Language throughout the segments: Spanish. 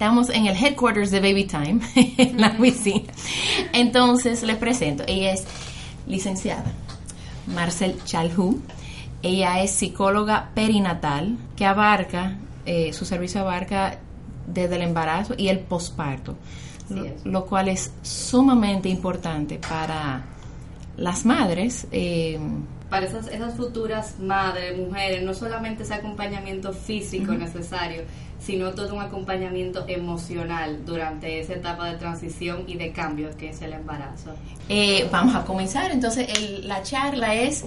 estamos en el headquarters de Baby Time, en la oficina. Entonces les presento, ella es licenciada Marcel Chalhu. Ella es psicóloga perinatal que abarca, eh, su servicio abarca desde el embarazo y el posparto, lo, cual es sumamente importante para las madres. Eh, para esas, esas futuras madres, mujeres, no solamente ese acompañamiento físico necesario, sino todo un acompañamiento emocional durante esa etapa de transición y de cambio que es el embarazo. Eh, vamos a comenzar, entonces la charla es,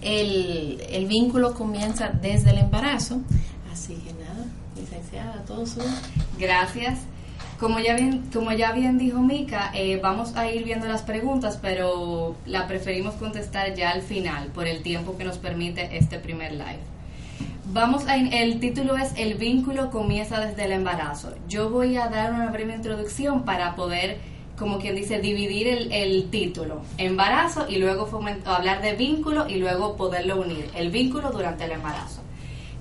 el, el, vínculo comienza desde el embarazo, así que nada, licenciada, todo su... Gracias. Como ya bien, como ya bien dijo Mica, eh, vamos a ir viendo las preguntas, pero la preferimos contestar ya al final, por el tiempo que nos permite este primer live. Vamos a, el título es El vínculo comienza desde el embarazo. Yo voy a dar una breve introducción para poder, como quien dice, dividir el, título, embarazo y luego hablar de vínculo y luego poderlo unir, el vínculo durante el embarazo.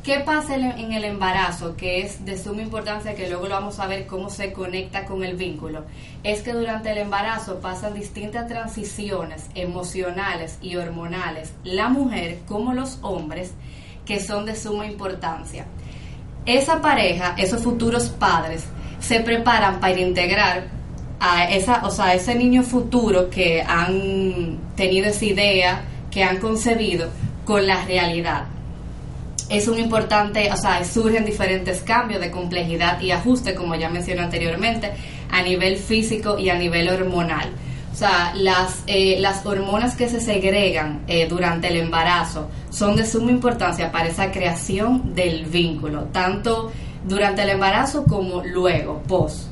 ¿Qué pasa en el embarazo? Que es de suma importancia, que luego lo vamos a ver cómo se conecta con el vínculo. Es que durante el embarazo pasan distintas transiciones emocionales y hormonales, la mujer como los hombres, que son de suma importancia. Esa pareja, esos futuros padres, se preparan para integrar a esa, o sea, ese niño futuro que han tenido esa idea, que han concebido, con la realidad es un importante, o sea, surgen diferentes cambios de complejidad y ajuste, como ya mencioné anteriormente, a nivel físico y a nivel hormonal. O sea, las, eh, las hormonas que se segregan eh, durante el embarazo son de suma importancia para esa creación del vínculo, tanto durante el embarazo como luego, post.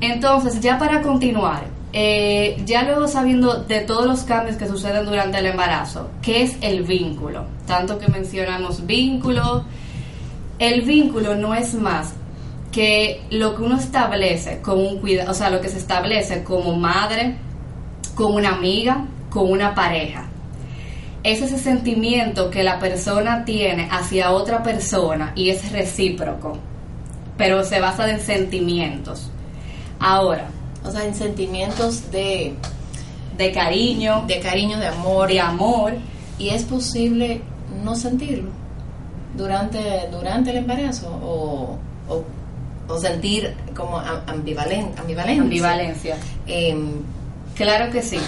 Entonces, ya para continuar, eh, ya luego sabiendo de todos los cambios que suceden durante el embarazo, ¿qué es el vínculo? Tanto que mencionamos vínculo, el vínculo no es más que lo que uno establece con un cuidado, o sea, lo que se establece como madre, con una amiga, con una pareja. Es ese sentimiento que la persona tiene hacia otra persona y es recíproco, pero se basa en sentimientos. Ahora, o sea, en sentimientos de, de cariño, de cariño, de amor, de amor, y es posible no sentirlo durante durante el embarazo o, o, sentir como ambivalencia. Ambivalencia. Em, claro que sí.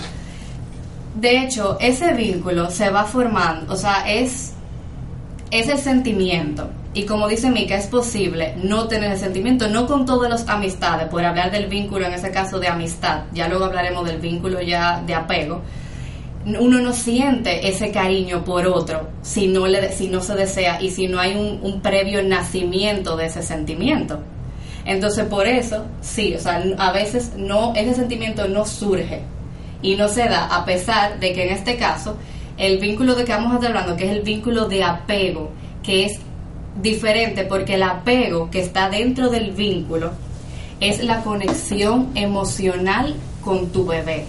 De hecho, ese vínculo se va formando, o sea, es, es el sentimiento y como dice Mika, es posible no tener el sentimiento, no con todas las amistades, por hablar del vínculo, en ese caso de amistad, ya luego hablaremos del vínculo ya de apego. Uno no siente ese cariño por otro si no, le, si no se desea y si no hay un, un previo nacimiento de ese sentimiento. Entonces, por eso, sí, o sea, a veces no, ese sentimiento no surge y no se da, a pesar de que en este caso, el vínculo de que vamos a estar hablando, que es el vínculo de apego, que es diferente porque el apego que está dentro del vínculo es la conexión emocional con tu bebé.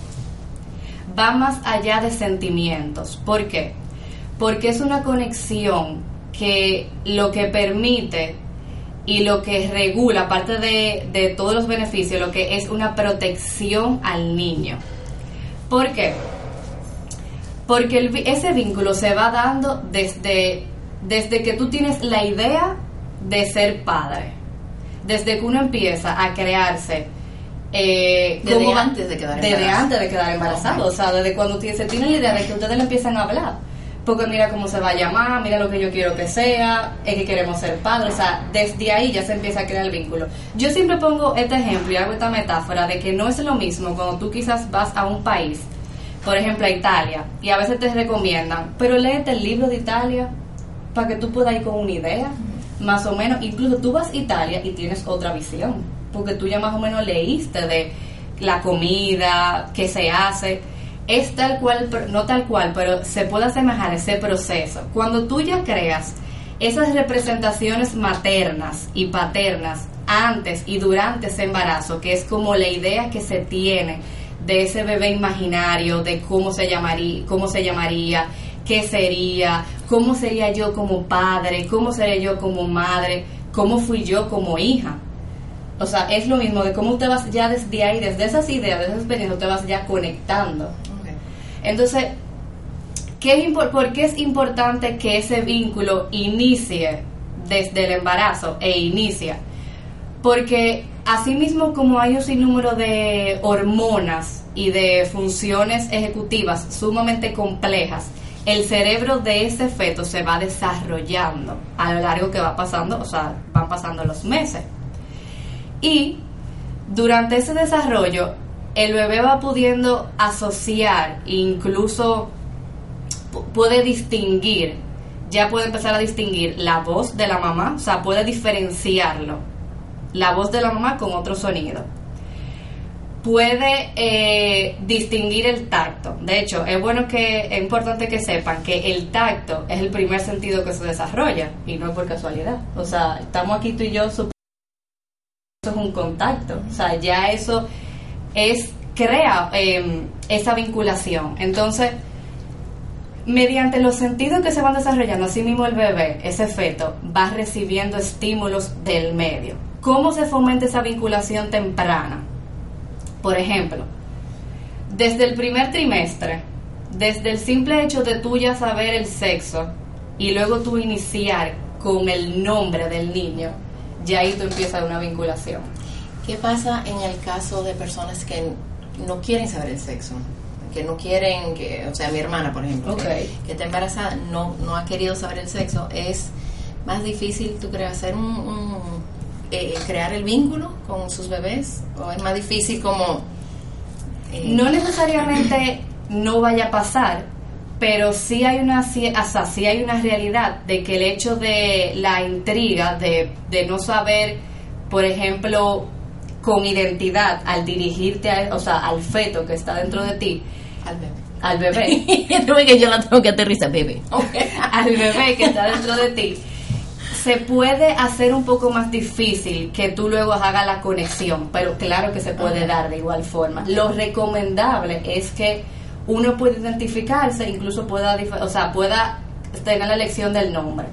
Va más allá de sentimientos. ¿Por qué? Porque es una conexión que lo que permite y lo que regula, aparte de, de todos los beneficios, lo que es una protección al niño. ¿Por qué? Porque ese vínculo se va dando desde desde que tú tienes la idea de ser padre, desde que uno empieza a crearse. Eh, desde antes de quedar embarazado. Desde antes de quedar embarazado, o sea, desde cuando se tiene la idea de que ustedes le empiezan a hablar. Porque mira cómo se va a llamar, mira lo que yo quiero que sea, es que queremos ser padres, o sea, desde ahí ya se empieza a crear el vínculo. Yo siempre pongo este ejemplo y hago esta metáfora de que no es lo mismo cuando tú quizás vas a un país, por ejemplo a Italia, y a veces te recomiendan, pero léete el libro de Italia, para que tú puedas ir con una idea, más o menos. Incluso tú vas a Italia y tienes otra visión, porque tú ya más o menos leíste de la comida, qué se hace. Es tal cual, no tal cual, pero se puede asemejar ese proceso. Cuando tú ya creas esas representaciones maternas y paternas antes y durante ese embarazo, que es como la idea que se tiene de ese bebé imaginario, de cómo se llamaría, cómo se llamaría, qué sería, cómo sería yo como padre, cómo sería yo como madre, cómo fui yo como hija. O sea, es lo mismo de cómo usted vas ya desde ahí, desde esas ideas, desde esas experiencias, usted vas ya conectando. Entonces, ¿qué es ¿por qué es importante que ese vínculo inicie desde el embarazo e inicia? Porque así mismo como hay un sinnúmero de hormonas y de funciones ejecutivas sumamente complejas, el cerebro de ese feto se va desarrollando a lo largo que va pasando, o sea, van pasando los meses. Y durante ese desarrollo, el bebé va pudiendo asociar, incluso puede distinguir, ya puede empezar a distinguir la voz de la mamá, o sea, puede diferenciarlo, la voz de la mamá con otro sonido puede eh, distinguir el tacto. De hecho, es bueno que es importante que sepan que el tacto es el primer sentido que se desarrolla y no es por casualidad. O sea, estamos aquí tú y yo, eso es un contacto. O sea, ya eso es crea em, esa vinculación. Entonces, mediante los sentidos que se van desarrollando, así mismo el bebé, ese feto, va recibiendo estímulos del medio. ¿Cómo se fomenta esa vinculación temprana? Por ejemplo, desde el primer trimestre, desde el simple hecho de tú ya saber el sexo y luego tú iniciar con el nombre del niño, ya ahí tú empiezas una vinculación. ¿Qué pasa en el caso de personas que no quieren saber el sexo? Que no quieren, que, o sea, mi hermana, por ejemplo, que, está embarazada, no, no ha querido saber el sexo, es más difícil, tú crees, hacer un eh, crear el vínculo con sus bebés? ¿O es más difícil como...? Eh, no necesariamente no vaya a pasar, pero sí hay una hasta sí hay una realidad de que el hecho de la intriga de, de no saber por ejemplo con identidad al dirigirte a, o sea al feto que está dentro de ti. Al bebé. Al bebé. Que yo la tengo que aterrizar bebé. Al bebé que está dentro de ti. Se puede hacer un poco más difícil que tú luego hagas la conexión, pero claro que se puede dar de igual forma. Lo recomendable es que uno pueda identificarse, incluso pueda, o sea, pueda tener la elección del nombre.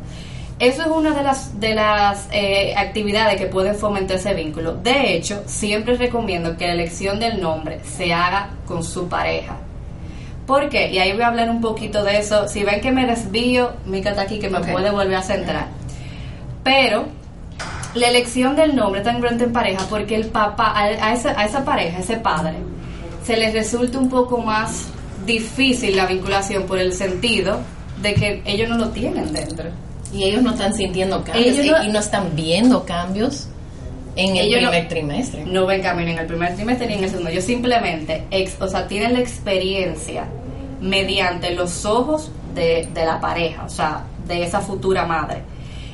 Eso es una de las, de las eh, actividades que pueden fomentar ese vínculo. De hecho, siempre recomiendo que la elección del nombre se haga con su pareja. ¿Por qué? Y ahí voy a hablar un poquito de eso. Si ven que me desvío, Mica está aquí que me puede volver a centrar. Pero la elección del nombre tan importante en pareja porque el papá, a esa, a esa pareja, a ese padre, se les resulta un poco más difícil la vinculación por el sentido de que ellos no lo tienen dentro. Y ellos no están sintiendo cambios y no están viendo cambios en el primer trimestre. No ven cambios en el primer trimestre ni en el segundo. Ellos simplemente, o sea, tienen la experiencia mediante los ojos de, de la pareja, o sea, de esa futura madre.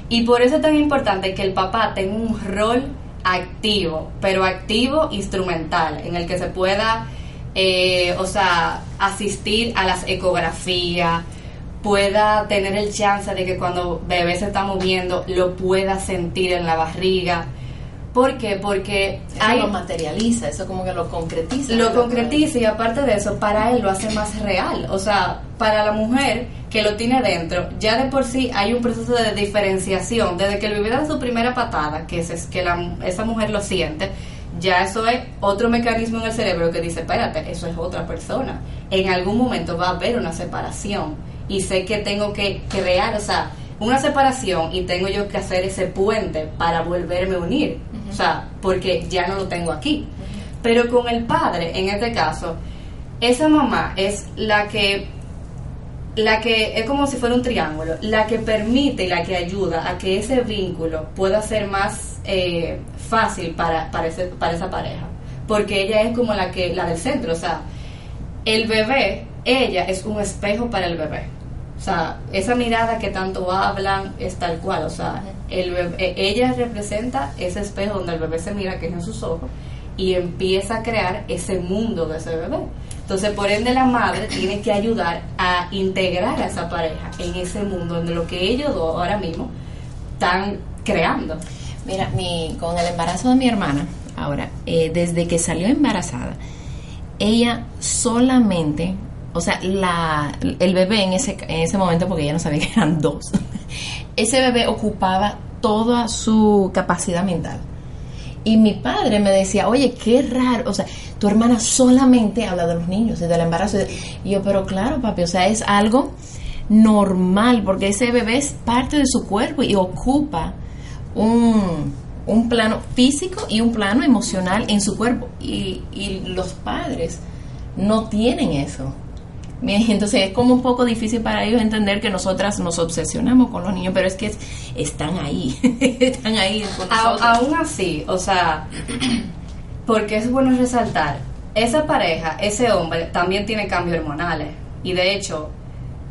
Y por eso es tan importante que el papá tenga un rol activo, pero activo instrumental, en el que se pueda, eh, o sea, asistir a las ecografías, pueda tener el chance de que cuando bebé se está moviendo lo pueda sentir en la barriga. ¿Por qué? Porque eso lo materializa, eso como que lo concretiza. Lo concretiza y aparte de eso, para él lo hace más real. O sea, para la mujer que lo tiene dentro, ya de por sí hay un proceso de diferenciación. Desde que el bebé da su primera patada, que es, que la, esa mujer lo siente, ya eso es otro mecanismo en el cerebro que dice, espérate, eso es otra persona. En algún momento va a haber una separación y sé que tengo que crear, o sea, una separación y tengo yo que hacer ese puente para volverme a unir. O sea, porque ya no lo tengo aquí. Pero con el padre, en este caso, esa mamá es la que la que es como si fuera un triángulo, la que permite y la que ayuda a que ese vínculo pueda ser más eh, fácil para, para, para esa pareja. Porque ella es como la que la del centro, o sea, el bebé, ella es un espejo para el bebé. O sea, esa mirada que tanto hablan es tal cual, o sea, el e, ella representa ese espejo donde el bebé se mira, que es en sus ojos, y empieza a crear ese mundo de ese bebé. Entonces, por ende, la madre tiene que ayudar a integrar a esa pareja en ese mundo donde lo que ellos dos ahora mismo están creando. Mira, mi, con el embarazo de mi hermana, ahora, eh, desde que salió embarazada, ella solamente, o sea, la, el bebé en ese, en ese momento, porque ella no sabía que eran dos, ese bebé ocupaba toda su capacidad mental Y mi padre me decía, oye, qué raro, o sea, tu hermana solamente habla de los niños y del embarazo. Y yo, pero claro, papi, o sea, es algo normal, porque ese bebé es parte de su cuerpo y ocupa un, un plano físico y un plano emocional en su cuerpo. Y, y los padres no tienen eso. Entonces es como un poco difícil para ellos entender que nosotras nos obsesionamos con los niños, pero es que están ahí, están ahí con nosotros. aún así, o sea, porque es bueno resaltar, esa pareja, ese hombre también tiene cambios hormonales y de hecho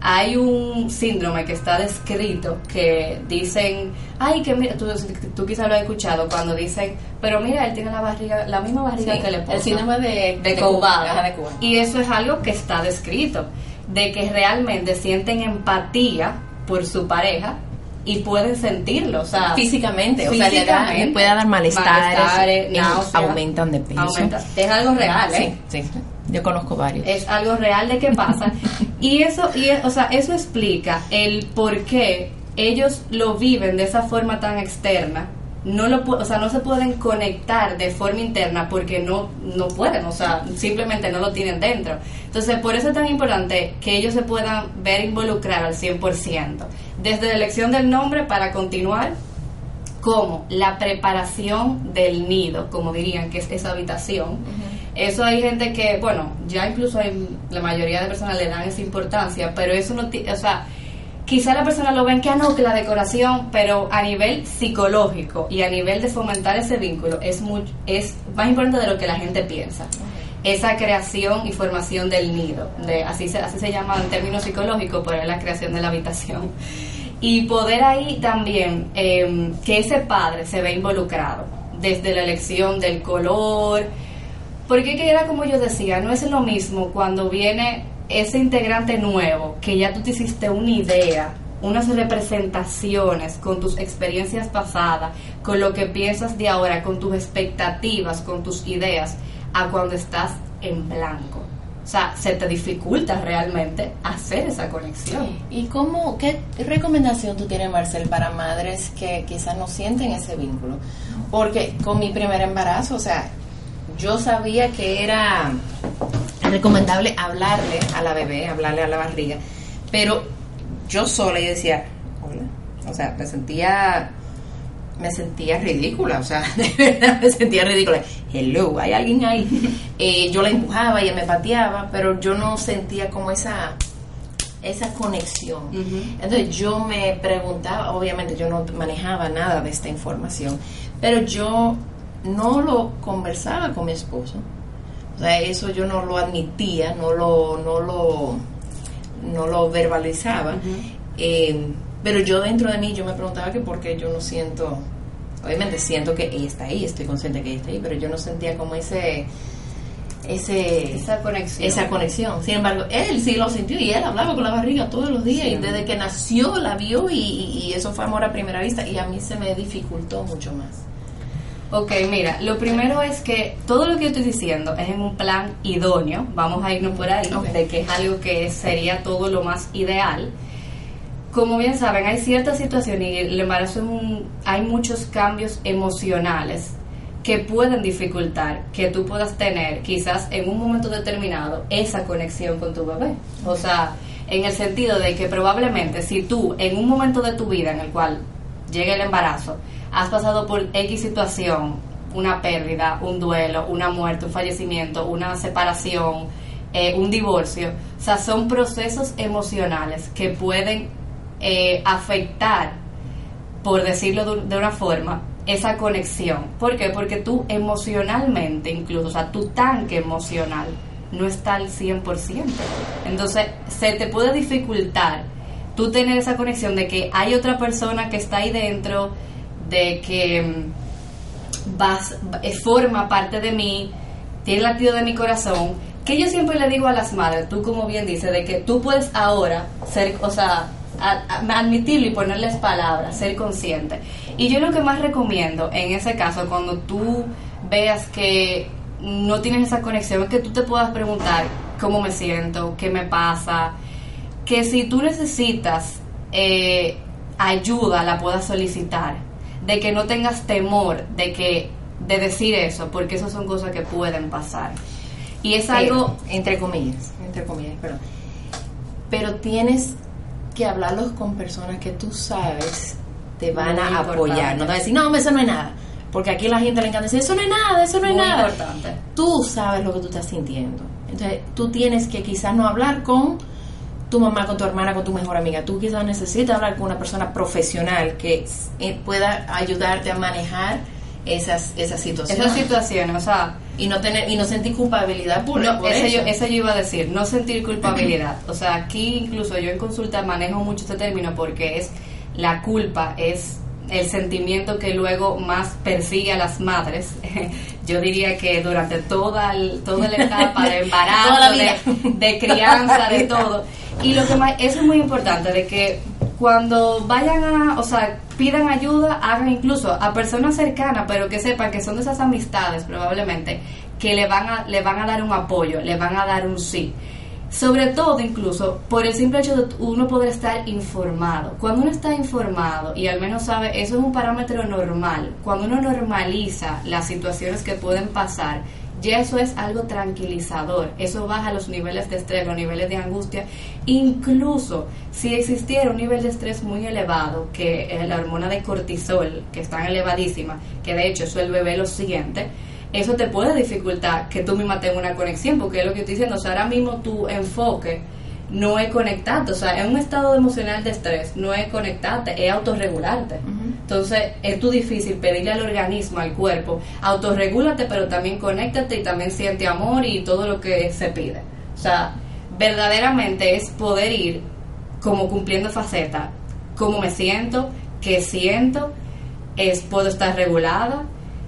hay un síndrome que está descrito que dicen, ay, que mira, tú, tú quizás lo has escuchado cuando dicen, pero mira, él tiene la barriga, la misma barriga que le El síndrome de, de, Y eso es algo que está descrito, de que realmente sienten empatía por su pareja y pueden sentirlo, o sea, físicamente, o sea, le, puede dar malestar, aumentan de peso. Es algo real, ¿eh? Sí, sí. Yo conozco varios. Es algo real de qué pasa. y eso, y, o sea, eso explica el por qué ellos lo viven de esa forma tan externa. No lo, o sea, no se pueden conectar de forma interna porque no, no pueden, o sea, simplemente no lo tienen dentro. Entonces, por eso es tan importante que ellos se puedan ver involucrar al 100%. Desde la elección del nombre para continuar como la preparación del nido, como dirían, que es esa habitación. Eso hay gente que, bueno, ya incluso hay, la mayoría de personas le dan esa importancia, pero eso no, o sea, quizá la persona lo ven que, ah, no, que la decoración, pero a nivel psicológico y a nivel de fomentar ese vínculo es, es más importante de lo que la gente piensa. Esa creación y formación del nido, de, así, se, así se llama en términos psicológicos, pero es la creación de la habitación. Y poder ahí también em, que ese padre se ve involucrado, desde la elección del color, porque que era como yo decía, no es lo mismo cuando viene ese integrante nuevo, que ya tú te hiciste una idea, unas representaciones con tus experiencias pasadas, con lo que piensas de ahora, con tus expectativas, con tus ideas, a cuando estás en blanco. O sea, se te dificulta realmente hacer esa conexión. ¿Y cómo, qué recomendación tú tienes, Marcel, para madres que quizás no sienten ese vínculo? Porque con mi primer embarazo, o sea, yo sabía que era recomendable hablarle a la bebé, hablarle a la barriga, pero yo sola yo decía, hola, o sea, me sentía me sentía ridícula, o sea, de verdad me sentía ridícula. Hello, hay alguien ahí. Eh, yo la empujaba y me pateaba, pero yo no sentía como esa esa conexión. Entonces yo me preguntaba, obviamente yo no manejaba nada de esta información, pero yo no lo conversaba con mi esposo. O sea, eso yo no lo admitía, no lo, no lo, no lo verbalizaba. Eh, pero yo dentro de mí yo me preguntaba que por qué yo no siento, obviamente siento que ella está ahí, estoy consciente que ella está ahí, pero yo no sentía como ese ese esa conexión. esa conexión. Sin embargo, él sí lo sintió y él hablaba con la barriga todos los días y desde que nació la vio y, y, eso fue amor a primera vista y a mí se me dificultó mucho más. Ok, mira, lo primero es que todo lo que yo estoy diciendo es en un plan idóneo, vamos a irnos por ahí, de que es algo que sería todo lo más ideal. Como bien saben, hay ciertas situaciones y el embarazo es un, hay muchos cambios emocionales que pueden dificultar que tú puedas tener quizás en un momento determinado esa conexión con tu bebé. O sea, en el sentido de que probablemente si tú en un momento de tu vida en el cual llegue el embarazo, has pasado por X situación, una pérdida, un duelo, una muerte, un fallecimiento, una separación, eh, un divorcio. O sea, son procesos emocionales que pueden eh, afectar, por decirlo de, una forma, esa conexión. ¿Por qué? Porque tú emocionalmente, incluso, o sea, tu tanque emocional no está al 100%. Entonces, se te puede dificultar tú tener esa conexión de que hay otra persona que está ahí dentro, de que mm, vas, eh, forma parte de mí, tiene latido de mi corazón, que yo siempre le digo a las madres, tú como bien dices, de que tú puedes ahora ser, o sea, admitirlo y ponerles palabras, ser consciente. Y yo lo que más recomiendo en ese caso, cuando tú veas que no tienes esa conexión, es que tú te puedas preguntar cómo me siento, qué me pasa, que si tú necesitas eh, ayuda, la puedas solicitar de que no tengas temor de que de decir eso, porque esas son cosas que pueden pasar. Y es Pero, algo... entre comillas, entre comillas, perdón. Pero tienes que hablarlos con personas que tú sabes te van Muy a apoyar. importante. No te van a decir, no, eso no es nada. Porque aquí a la gente le encanta decir, eso no es nada, eso no es Muy nada. importante. Tú sabes lo que tú estás sintiendo. Entonces, tú tienes que quizás no hablar con tu mamá, con tu hermana, con tu mejor amiga. Tú quizás necesitas hablar con una persona profesional que eh, pueda ayudarte a manejar esas, esas situaciones. Esas situaciones, o sea, y no tener y no sentir culpabilidad por, No, por eso. Yo, eso yo iba a decir, no sentir culpabilidad. O sea, aquí incluso yo en consulta manejo mucho este término porque es la culpa, es el sentimiento que luego más persigue a las madres. Yo diría que durante toda, el- toda la etapa de embarazo, de crianza, de todo. Y lo que más, eso es muy importante, de que cuando vayan a, o sea, pidan ayuda, hagan incluso a personas cercanas, pero que sepan que son de esas amistades probablemente, que le van a, le van a dar un apoyo, le van a dar un sí. Sobre todo, incluso, por el simple hecho de uno poder estar informado. Cuando uno está informado y al menos sabe, eso es un parámetro normal. Cuando uno normaliza las situaciones que pueden pasar, ya eso es algo tranquilizador. Eso baja los niveles de estrés, los niveles de angustia. Incluso si existiera un nivel de estrés muy elevado, que es la hormona de cortisol, que está elevadísima, que de hecho eso el bebé lo siguiente, eso te puede dificultar que tú misma tengas una conexión, porque es lo que estoy diciendo, o sea, ahora mismo tu enfoque no es conectarte, o sea, en un estado emocional de estrés no es conectarte, es autorregularte. Entonces, es tú difícil pedirle al organismo, al cuerpo, autorregúlate, pero también conéctate y también siente amor y todo lo que se pide. O sea, verdaderamente es poder ir como cumpliendo faceta, cómo me siento, qué siento, es puedo estar regulada.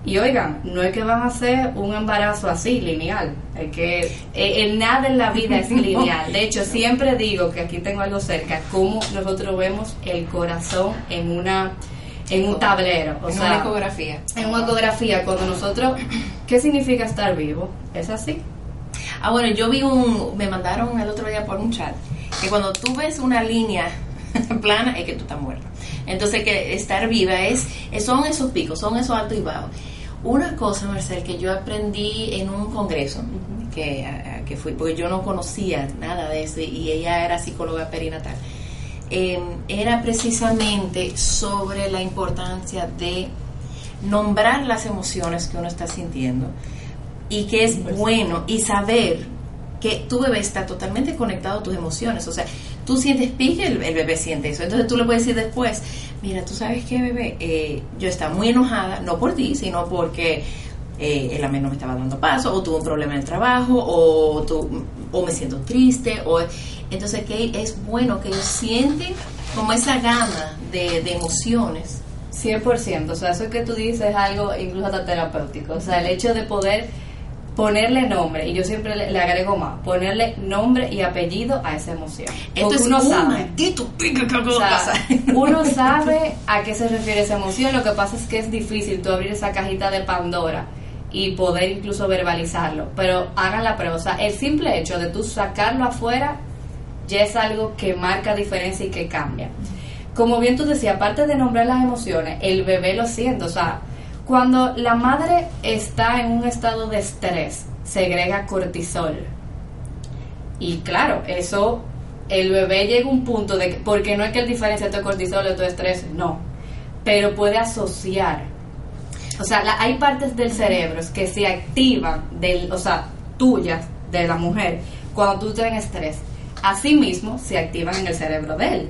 Y oigan, no es que van a hacer un embarazo así, lineal. Es que eh, el nada en la vida es lineal. De hecho, siempre digo que aquí tengo algo cerca, cómo nosotros vemos el corazón en una en un tablero. O en sea, una ecografía. en una ecografía, cuando nosotros, ¿qué significa estar vivo? ¿Es así? Ah, bueno, yo vi un, me mandaron el otro día por un chat, que cuando tú ves una línea plana es que tú estás muerta. Entonces que estar viva es, es- son esos picos, son esos altos y bajos. Una cosa, Marcel, que yo aprendí en un congreso que, a- que fui, porque yo no conocía nada de eso y ella era psicóloga perinatal, eh, era precisamente sobre la importancia de nombrar las emociones que uno está sintiendo y que es bueno y saber que tu bebé está totalmente conectado a tus emociones. O sea, tú sientes pique, el, el bebé siente eso. Entonces tú le puedes decir después, mira, tú sabes qué, bebé, Eh, yo estaba muy enojada, no por ti, sino porque eh, el amén no me estaba dando paso, o tuve un problema en el trabajo, o, tu- o me siento triste. o Entonces que es bueno que ellos sienten como esa gama de, de emociones. 100%, o sea, eso que tú dices es algo incluso hasta terapéutico, o sea, el hecho de poder ponerle nombre, y yo siempre le, le agrego más, ponerle nombre y apellido a esa emoción. Esto es uno un sabe, o sea, uno sabe a qué se refiere esa emoción, lo que pasa es que es difícil tú abrir esa cajita de Pandora y poder incluso verbalizarlo, pero hagan la prueba, o sea, el simple hecho de tú sacarlo afuera ya es algo que marca diferencia y que cambia. Como bien tú decías, aparte de nombrar las emociones, el bebé lo siente. O sea, cuando la madre está en un estado de estrés, segrega cortisol. Y claro, eso, el bebé llega a un punto de que, porque no es que él diferencia entre cortisol y tu estrés, no, pero puede asociar. O sea, la- hay partes del cerebro que se activan, del, o sea, tuyas, de la mujer, cuando tú estás en estrés. Asimismo, se activan en el cerebro de él.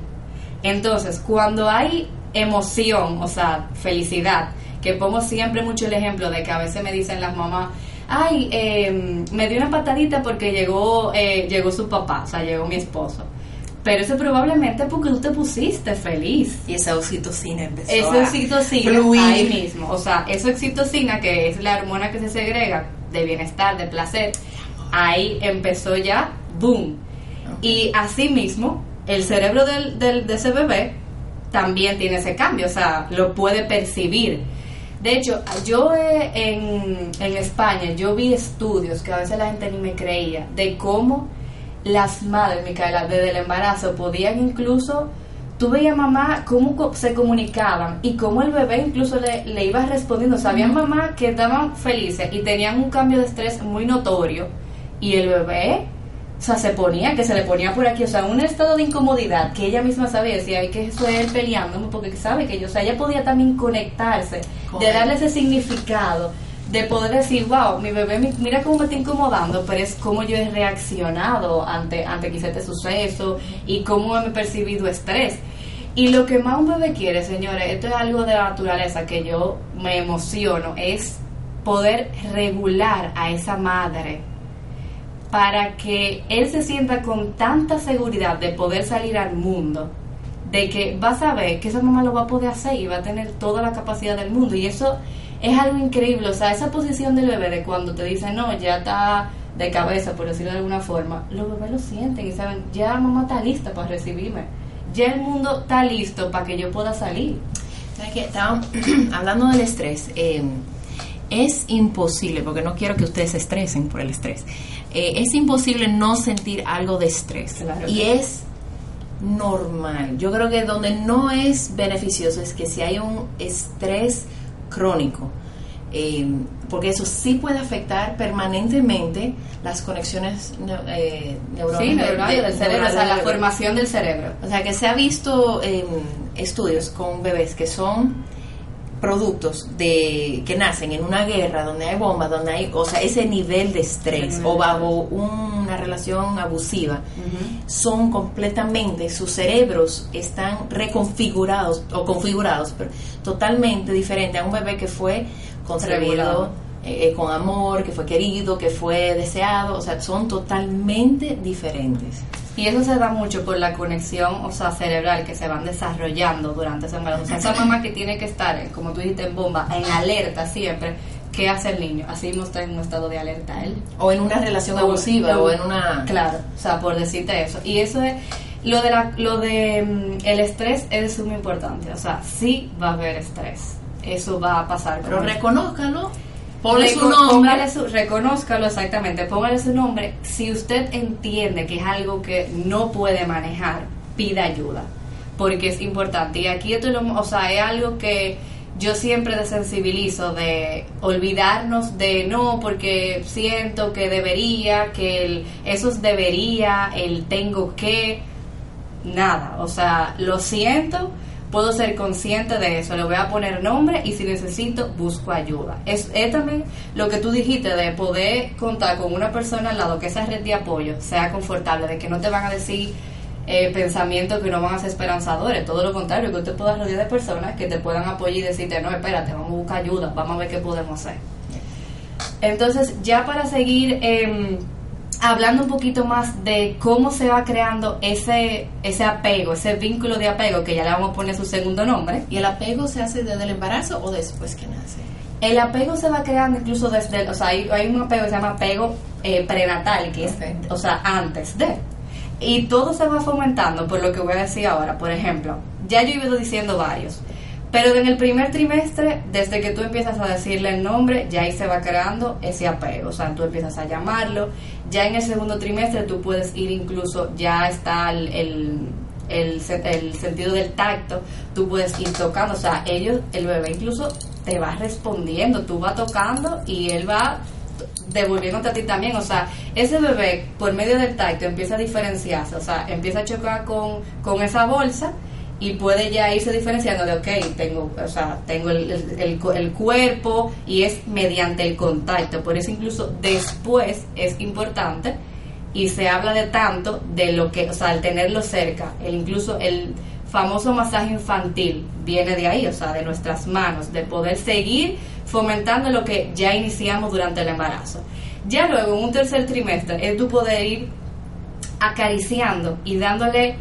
Entonces, cuando hay emoción, o sea, felicidad, que pongo siempre mucho el ejemplo de que a veces me dicen las mamás, ay, eh, me dio una patadita porque llegó, eh, llegó su papá, o sea, llegó mi esposo. Pero eso probablemente porque tú te pusiste feliz. Y esa oxitocina empezó Esa oxitocina fluir. ahí mismo. O sea, esa oxitocina, que es la hormona que se segrega de bienestar, de placer, ahí empezó ya, boom. Y así mismo, el cerebro del, del- de ese bebé también tiene ese cambio, o sea, lo puede percibir. De hecho, yo eh, en, en España, yo vi estudios que a veces la gente ni me creía, de cómo las madres, Micaela, desde el embarazo podían incluso tú veías mamá cómo se comunicaban y cómo el bebé incluso le, le iba respondiendo. Había mamás que estaban felices y tenían un cambio de estrés muy notorio y el bebé, o sea, se ponía, que se le ponía por aquí, o sea, un estado de incomodidad que ella misma sabía, decía, ay, que eso es él peleándome, porque sabe que yo, o sea, ella podía también conectarse, Con de darle ese significado, de poder decir, wow, mi bebé, mi- mira cómo me está incomodando, pero es cómo yo he reaccionado ante, ante quizá este suceso y cómo me he percibido estrés. Y lo que más un bebé quiere, señores, esto es algo de la naturaleza que yo me emociono, es poder regular a esa madre para que él se sienta con tanta seguridad de poder salir al mundo, de que va a saber que esa mamá lo va a poder hacer y va a tener toda la capacidad del mundo. Y eso es algo increíble, o sea, esa posición del bebé de cuando te dicen, no, ya está de cabeza, por decirlo de alguna forma, los bebés lo sienten y saben, ya mamá está lista para recibirme, ya el mundo está listo para que yo pueda salir. Hablando del estrés. eh, es imposible, porque no quiero que ustedes se estresen por el estrés. Eh, es imposible no sentir algo de estrés. Claro y que es normal. Yo creo que donde no es beneficioso es que si hay un estrés crónico, eh, porque eso sí puede afectar permanentemente las conexiones eh, neuronales Sí, de- del cerebro, o sea, la formación del cerebro. o sea, que se ha visto en estudios con bebés que son productos de que nacen en una guerra donde hay bombas, donde hay, o sea, ese nivel de estrés o bajo una relación abusiva, son completamente, sus cerebros están reconfigurados o configurados, pero totalmente diferente a un bebé que fue concebido Regulado. eh, con amor, que fue querido, que fue deseado, o sea, son totalmente diferentes. Y eso se da mucho por la conexión, o sea, cerebral que se van desarrollando durante ese embarazo. O sea, esa mamá que tiene que estar, eh, como tú dijiste, en bomba, en alerta siempre, ¿qué hace el niño? Así mismo está en un estado de alerta él. O en una relación abusiva o en una... Claro, o sea, por decirte eso. Y eso es, lo de, la, lo de mm, el estrés es de suma importante. O sea, sí va a haber estrés. Eso va a pasar. Pero reconózcalo, ponle su nombre. póngale su- reconózcalo exactamente, póngale su nombre. Si usted entiende que es algo que no puede manejar, pida ayuda, porque es importante. Y aquí esto lo, o sea, es algo que yo siempre desensibilizo de olvidarnos de no, porque siento que debería, que el, eso es debería, el tengo que, nada, o sea, lo siento, puedo ser consciente de eso, le voy a poner nombre y si necesito busco ayuda. Es, es también lo que tú dijiste de poder contar con una persona al lado que esa red de apoyo sea confortable, de que no te van a decir eh, pensamientos que no van a ser esperanzadores, todo lo contrario, que usted pueda rodear de personas que te puedan apoyar y decirte, no, espérate, vamos a buscar ayuda, vamos a ver qué podemos hacer. Entonces, ya para seguir em, hablando un poquito más de cómo se va creando ese, ese apego, ese vínculo de apego, que ya le vamos a poner su segundo nombre. ¿Y el apego se hace desde el embarazo o después que nace? El apego se va creando incluso desde, el- o sea, hay, hay un apego que se llama apego eh, prenatal, que es, o sea, antes de. Y todo se va fomentando por lo que voy a decir ahora. Por ejemplo, ya yo he ido diciendo varios. Pero en el primer trimestre, desde que tú empiezas a decirle el nombre, ya ahí se va creando ese apego. O sea, tú empiezas a llamarlo. Ya en el segundo trimestre tú puedes ir incluso, ya está el, el, el, el sentido del tacto, tú puedes ir tocando. O sea, ellos, el bebé incluso te va respondiendo. Tú vas tocando y él va devolviéndote a ti también, o sea, ese bebé por medio del tacto empieza a diferenciarse, o sea, empieza a chocar con, con esa bolsa y puede ya irse diferenciando de, ok, tengo, o sea, tengo el, el- el cu- el cuerpo y es mediante el contacto, por eso incluso después es importante y se habla de tanto de lo que, o sea, al tenerlo cerca, el incluso el famoso masaje infantil viene de ahí, o sea, de nuestras manos, de poder seguir fomentando lo que ya iniciamos durante el embarazo. Ya luego, en un tercer trimestre, es tu poder ir acariciando y dándole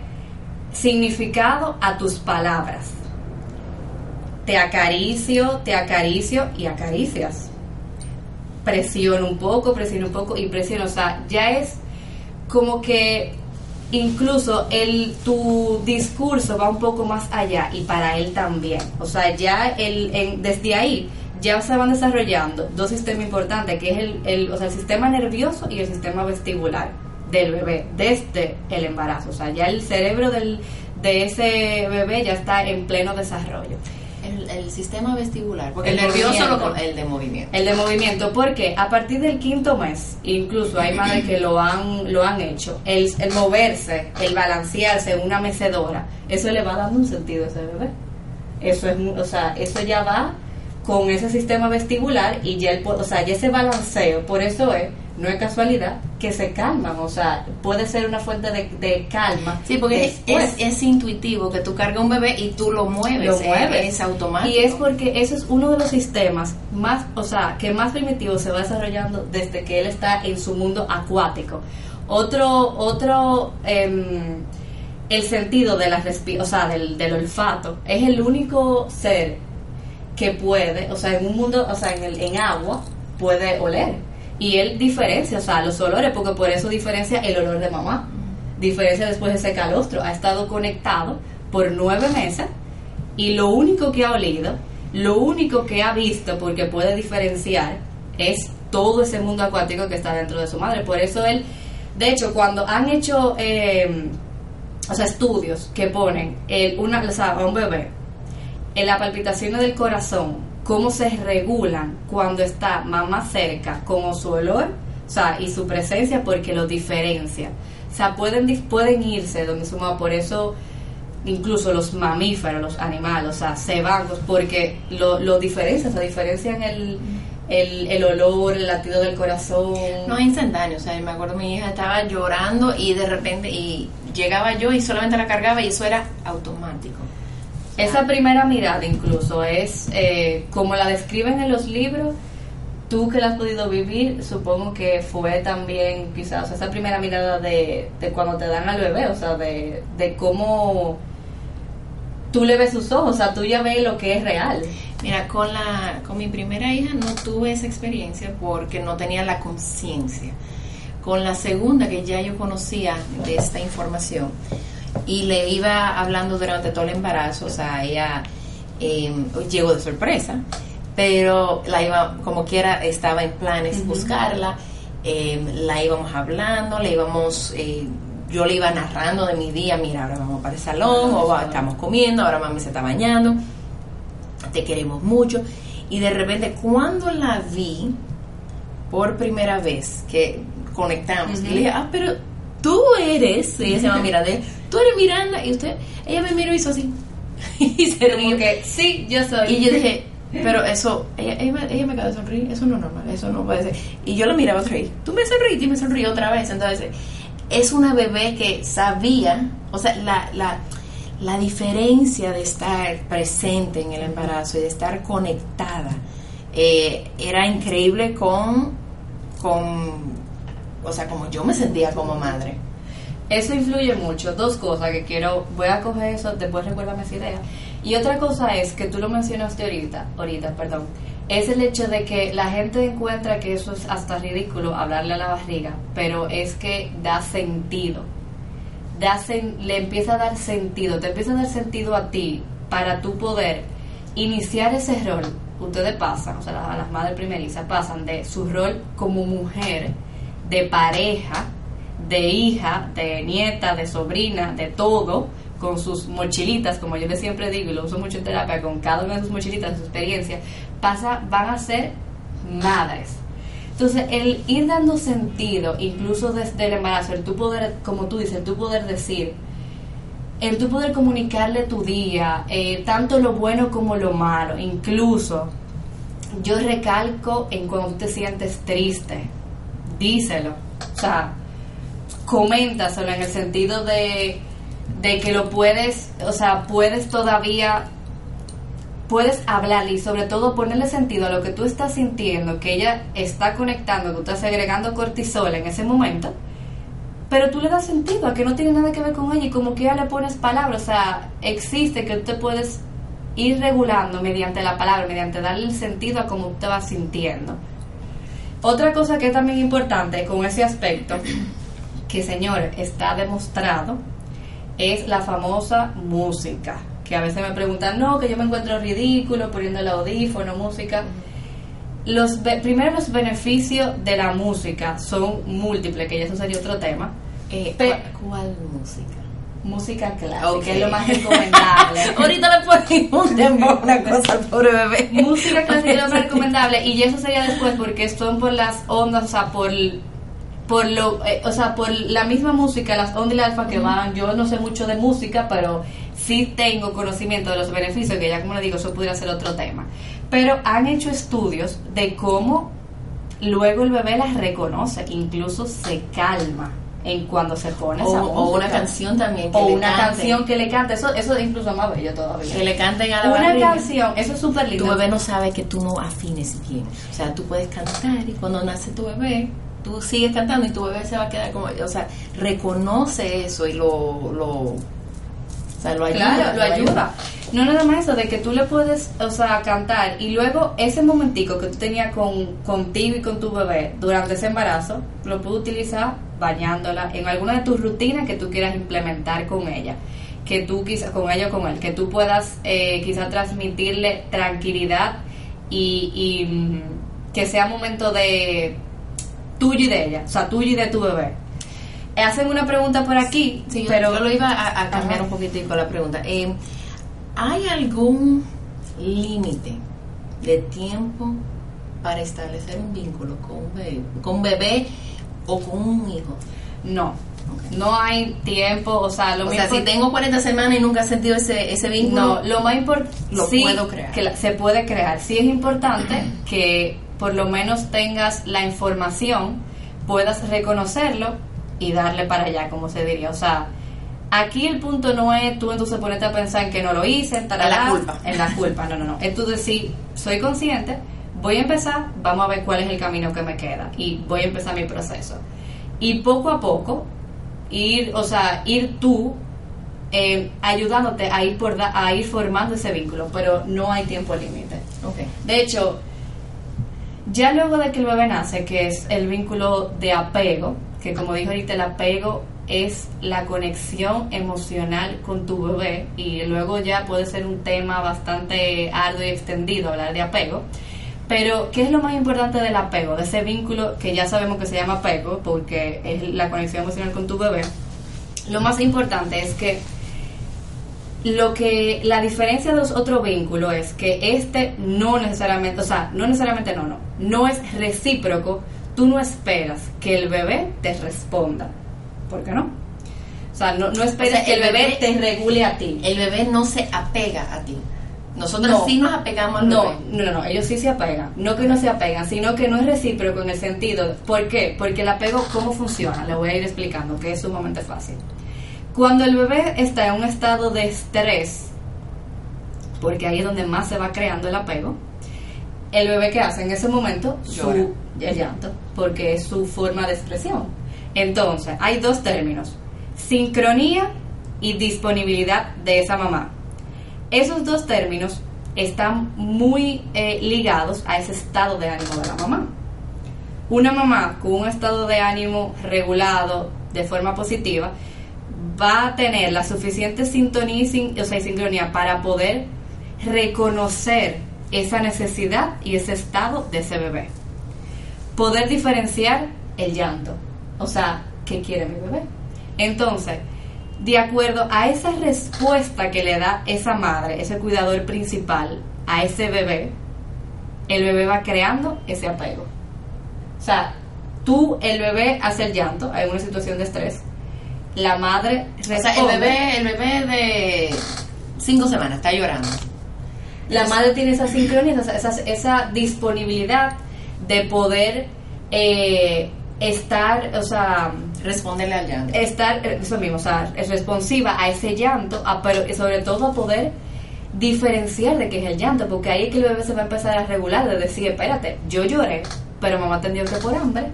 significado a tus palabras. Te acaricio, te acaricio y acaricias. Presiono un poco, presiono un poco y presiono. O sea, ya es como que incluso el tu discurso va un poco más allá y para él también. O sea, ya el, en- desde ahí ya se van desarrollando dos sistemas importantes, que es el, el, o sea, el sistema nervioso y el sistema vestibular del bebé desde el embarazo. O sea, ya el cerebro del, de ese bebé ya está en pleno desarrollo. El, el sistema vestibular, porque El nervioso lo, el de movimiento. El de movimiento, porque a partir del quinto mes, incluso hay madres que lo han, lo han hecho, el, el moverse, el balancearse en una mecedora, eso le va dando un sentido a ese bebé. Eso es, o sea, eso ya va con ese sistema vestibular y ya el, o sea, ya ese balanceo, por eso es, no es casualidad que se calman, o sea, puede ser una fuente de, de calma. Sí, porque es, después. es, es intuitivo que tú cargas un bebé y tú lo mueves. lo mueves. Es automático. Y es porque eso es uno de los sistemas más, o sea, que más primitivo se va desarrollando desde que él está en su mundo acuático. Otro, otro, em, el sentido de la o sea, del, del olfato es el único ser que puede, o sea, en un mundo, o sea, en, el, en agua puede oler. Y él diferencia, o sea, los olores, porque por eso diferencia el olor de mamá. Diferencia después de ese calostro. Ha estado conectado por nueve meses y lo único que ha olido, lo único que ha visto, porque puede diferenciar, es todo ese mundo acuático que está dentro de su madre. Por eso él, de hecho, cuando han hecho, eh, o sea, estudios que ponen el, una, o sea, a un bebé, en las palpitaciones del corazón, cómo se regulan cuando está mamá cerca, como su olor, o sea, y su presencia, porque lo diferencia. O sea, pueden irse donde su mamá, por eso incluso los mamíferos, los animales, o sea, se van, pues, porque lo, lo diferencian, o sea, diferencian el, el, el olor, el latido del corazón. No es instantáneo, o sea, me acuerdo mi hija estaba llorando y de repente y llegaba yo y solamente la cargaba y eso era automático. Esa primera mirada incluso es eh, como la describen en los libros, tú que la has podido vivir, supongo que fue también quizás o sea, esa primera mirada de, de cuando te dan al bebé, o sea, de, de cómo tú le ves sus ojos, o sea, tú ya ves lo que es real. Mira, con la con mi primera hija no tuve esa experiencia porque no tenía la conciencia. Con la segunda que ya yo conocía de esta información y le iba hablando durante todo el embarazo, o sea, ella eh, llegó de sorpresa, pero la iba como quiera estaba en planes Ujú. buscarla, eh, la íbamos hablando, le íbamos eh, yo le iba narrando de mi día, mira, ahora vamos para el salón, o va- estamos comiendo, ahora mami se está bañando, te queremos mucho. Y de repente, cuando la vi por primera vez, que conectamos, y Ujú. le dije, ah, pero tú eres, ella se llama Miranda, tú eres Miranda, y usted, ella me miró y hizo así, y se Como que, sí, yo soy. Y yo dije, pero eso, ella, ella, me- ella me acaba de sonreír, eso no es normal, eso no puede ser. Y yo la miraba sonreír, tú me sonreíste y me sonríe otra vez. Entonces, es una bebé que sabía, o sea, la, la, la diferencia de estar presente en el embarazo y de estar conectada eh, era increíble con, con, o sea, como yo me sentía como madre. Eso influye mucho. Dos cosas que quiero, voy a coger eso, después recuérdame esa idea. Y otra cosa es que tú lo mencionaste ahorita, ahorita, perdón, es el hecho de que la gente encuentra que eso es hasta ridículo hablarle a la barriga, pero es que da sentido. Da sen- le empieza a dar sentido, te empieza a dar sentido a ti para tú poder iniciar ese rol. Ustedes pasan, o sea, las, las madres primerizas pasan de su rol como mujer, de pareja, de hija, de nieta, de sobrina, de todo, con sus mochilitas, como yo siempre digo, y lo uso mucho en terapia, con cada una de sus mochilitas, su experiencia, pasa, van a ser madres. Entonces, el ir dando sentido, incluso desde el embarazo, el tú poder, como tú dices, el tú poder decir, el tú poder comunicarle tu día, eh, tanto lo bueno como lo malo, incluso yo recalco en cuando te sientes triste, díselo, o sea, coméntaselo en el sentido de, de que lo puedes, o sea, puedes todavía, puedes hablarle y sobre todo ponerle sentido a lo que tú estás sintiendo, que ella está conectando, que tú estás agregando cortisol en ese momento, pero tú le das sentido a que no tiene nada que ver con ella y como que ya le pones palabras, o sea, existe que tú te puedes ir regulando mediante la palabra, mediante darle el sentido a cómo te vas sintiendo. Otra cosa que es también importante con ese aspecto, que señor, está demostrado, es la famosa música. Que a veces me preguntan, no, que yo me encuentro ridículo poniendo el audífono, música. Los primero los beneficios de la música son múltiples, que ya eso sería otro tema. Eh, ¿cuál, cuál música? Música clásica, Ok. que es lo más recomendable. Ahorita le ponemos un una cosa al pobre bebé. música clásica es lo más recomendable y eso sería después porque son por las ondas, o sea, por por lo, eh, o sea, por la misma música, las ondas y la alfa que van. Yo no sé mucho de música, pero sí tengo conocimiento de los beneficios, que ya como le digo, eso pudiera ser otro tema. Pero han hecho estudios de cómo luego el bebé las reconoce, incluso se calma en cuando se pone O, esa o una canción también. que o le una cante. canción que le cante, eso, eso es incluso más bello todavía. Que le canten a la Una barriga. canción, eso es súper lindo. Tu bebé no sabe que tú no afines bien. O sea, tú puedes cantar y cuando nace tu bebé, tú sigues cantando y tu bebé se va a quedar como... O sea, reconoce eso y lo... lo o sea, lo ayuda. Claro, lo ayuda. No nada más eso, de que tú le puedes, o sea, cantar y luego ese momentico que tú tenías con, contigo y con tu bebé durante ese embarazo, lo puedes utilizar bañándola en alguna de tus rutinas que tú quieras implementar con ella. Que tú quizás, con ella o con él, que tú puedas eh, quizás transmitirle tranquilidad y, y, mm, que sea momento de tuyo y de ella, o sea, tuyo y de tu bebé. Eh, Hacen una pregunta por aquí, Sí, pero yo lo iba a, a cambiar Ajá. un poquitico la pregunta. Eh, ¿Hay algún límite de tiempo para establecer un vínculo con un bebé, con un bebé o con un hijo? No, no hay tiempo, o sea, lo O sea, si tengo 40 semanas y nunca he sentido ese, ese vínculo, no, lo más importante Lo puedo crear. que la- se puede crear. Sí es importante que por lo menos tengas la información, puedas reconocerlo y darle para allá, como se diría. O sea, aquí el punto no es tú entonces ponerte a pensar en que no lo hice, en En la culpa. en la culpa. No, no, no. Es tú decir, soy consciente, voy a empezar, vamos a ver cuál es el camino que me queda y voy a empezar mi proceso. Y poco a poco ir, o sea, ir tú eh, ayudándote a ir por da- a ir formando ese vínculo, pero no hay tiempo límite. Ok. De hecho, ya luego de que el bebé nace, que es el vínculo de apego, que como dijo ahorita, el apego es la conexión emocional con tu bebé y luego ya puede ser un tema bastante arduo y extendido hablar de apego. Pero, ¿qué es lo más importante del apego? De ese vínculo que ya sabemos que se llama apego, porque es la conexión emocional con tu bebé. Lo más importante es que lo que la diferencia de los otros vínculos es que este no necesariamente, o sea, no necesariamente no, no, no es recíproco. Tú no esperas que el bebé te responda. ¿Por qué no? O sea, no, no O sea, que el el bebé, bebé- te regule a ti. El bebé no se apega a ti. Nosotros No. sí nos apegamos al No, no, no, no, ellos sí se apegan. No que no se apegan, sino que no es recíproco en el sentido. ¿Por qué? Porque el apego, ¿cómo funciona? Le voy a ir explicando, que es sumamente fácil. Cuando el bebé está en un estado de estrés, porque ahí es donde más se va creando el apego, el bebé que hace en ese momento Llora. su el llanto, porque es su forma de expresión. Entonces, hay dos términos: sincronía y disponibilidad de esa mamá. Esos dos términos están muy eh, ligados a ese estado de ánimo de la mamá. Una mamá con un estado de ánimo regulado de forma positiva va a tener la suficiente sintonía o sea, sincronía para poder reconocer esa necesidad y ese estado de ese bebé. Poder diferenciar el llanto. O sea, ¿qué quiere mi bebé? Entonces, de acuerdo a esa respuesta que le da esa madre, ese cuidador principal a ese bebé, el bebé va creando ese apego. O sea, tú, el bebé hace el llanto en una situación de estrés. La madre O sea, el responde. bebé, el bebé de cinco semanas está llorando. La madre tiene esa sincronía, esa, esa, esa disponibilidad de poder eh, estar, o sea, Responderle al llanto. estar, eh, eso mismo, o sea, es responsiva a ese llanto, a- pero sobre todo a poder diferenciar de qué es el llanto, porque ahí es que el bebé se va a empezar a regular, de decir, espérate, yo lloré, pero mamá entendió que por hambre,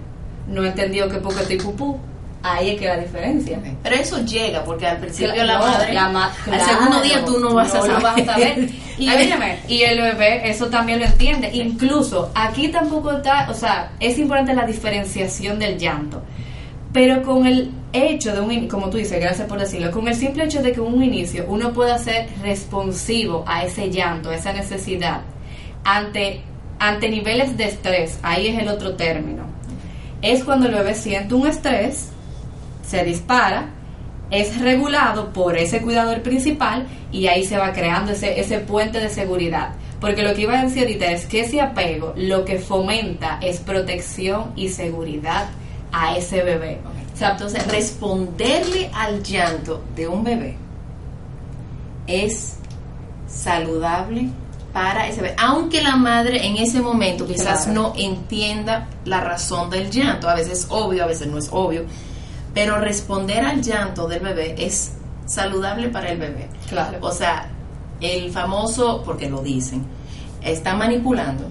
no entendió que porque estoy pupú, ahí es que la diferencia. Pero eso llega porque al principio Claro, la madre, la ma- al segundo día tú no vas a saber. vas a saber. Y, A ver, óyeme, y el bebé eso también lo entiende. Incluso aquí tampoco está, o sea, es importante la diferenciación del llanto. Pero con el hecho de un, como tú dices, gracias por decirlo, con el simple hecho de que un inicio uno pueda ser responsivo a ese llanto, a esa necesidad, ante, ante niveles de estrés, ahí es el otro término. Es cuando el bebé siente un estrés, se dispara, es regulado por ese cuidador principal y ahí se va creando ese, ese puente de seguridad. Porque lo que iba a decir ahorita es que ese apego lo que fomenta es protección y seguridad a ese bebé. O sea, entonces responderle al llanto de un bebé es saludable para ese bebé. Aunque la madre en ese momento quizás Claro. no entienda la razón del llanto, a veces es obvio, a veces no es obvio, pero responder al llanto del bebé es saludable para el bebé. Claro. O sea, el famoso, porque lo dicen, está manipulando,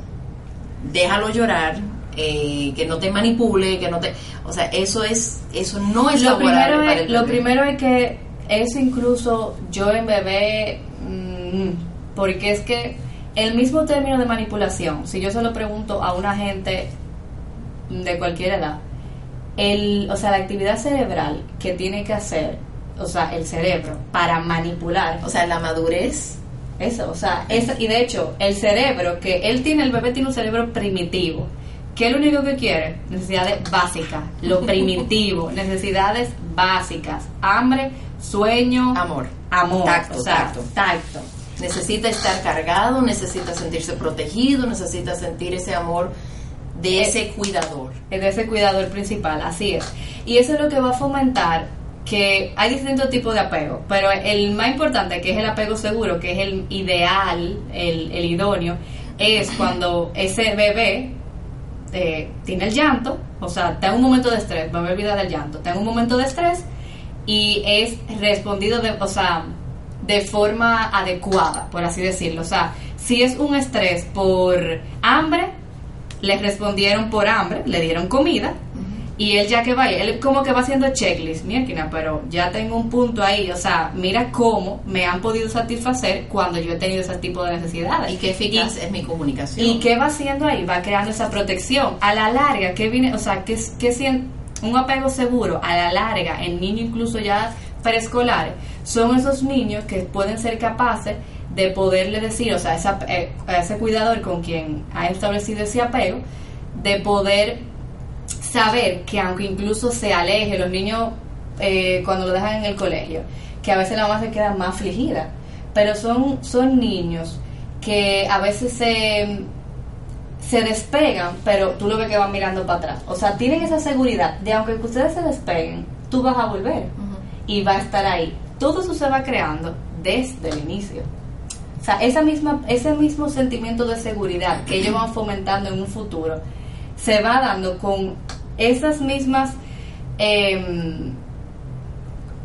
déjalo llorar, eh, que no te manipule, que no te... O sea, eso es eso no es lo primero para es, lo primero es que eso incluso yo en bebé mm, porque es que el mismo término de manipulación si yo se lo pregunto a una gente de cualquier edad el o sea la actividad cerebral que tiene que hacer o sea el cerebro para manipular O sea, la madurez eso, o sea, es, y de hecho, el cerebro que él tiene, el bebé tiene un cerebro primitivo. ¿Qué es lo único que quiere? Necesidades básicas, lo primitivo, necesidades básicas, hambre, sueño, Amor. amor, Tacto, o sea, tacto. tacto. necesita estar cargado, necesita sentirse protegido, necesita sentir ese amor de Eh, ese cuidador. de ese cuidador principal, así es. Y eso es lo que va a fomentar que hay distintos tipos de apego, pero el más importante, que es el apego seguro, que es el ideal, el, el idóneo, es cuando ese bebé eh, tiene el llanto, o sea, está en un momento de estrés, me voy a olvidar del llanto, está en un momento de estrés y es respondido de, o sea, de forma adecuada, por así decirlo. O sea, si es un estrés por hambre, le respondieron por hambre, le dieron comida y él ya que va, él como que va haciendo checklist, mierda, pero ya tengo un punto ahí, o sea, mira cómo me han podido satisfacer cuando yo he tenido ese tipo de necesidades. Y qué eficaz es mi comunicación. ¿Y qué va haciendo ahí? Va creando esa protección. A la larga, ¿qué viene? O sea, si en- un apego seguro, a la larga, en niños incluso ya preescolares, son esos niños que pueden ser capaces de poderle decir, o sea, esa- eh, a ese cuidador con quien ha establecido ese apego, de poder saber que aunque incluso se aleje, los niños eh, cuando lo dejan en el colegio, que a veces la mamá se queda más afligida, pero son, son niños que a veces se, se despegan, pero tú lo ves que van mirando para atrás. O sea, tienen esa seguridad de aunque ustedes se despeguen, tú vas a volver y va a estar ahí. Todo eso se va creando desde el inicio. O sea, esa misma, ese mismo sentimiento de seguridad que ellos van fomentando en un futuro se va dando con esas mismas em,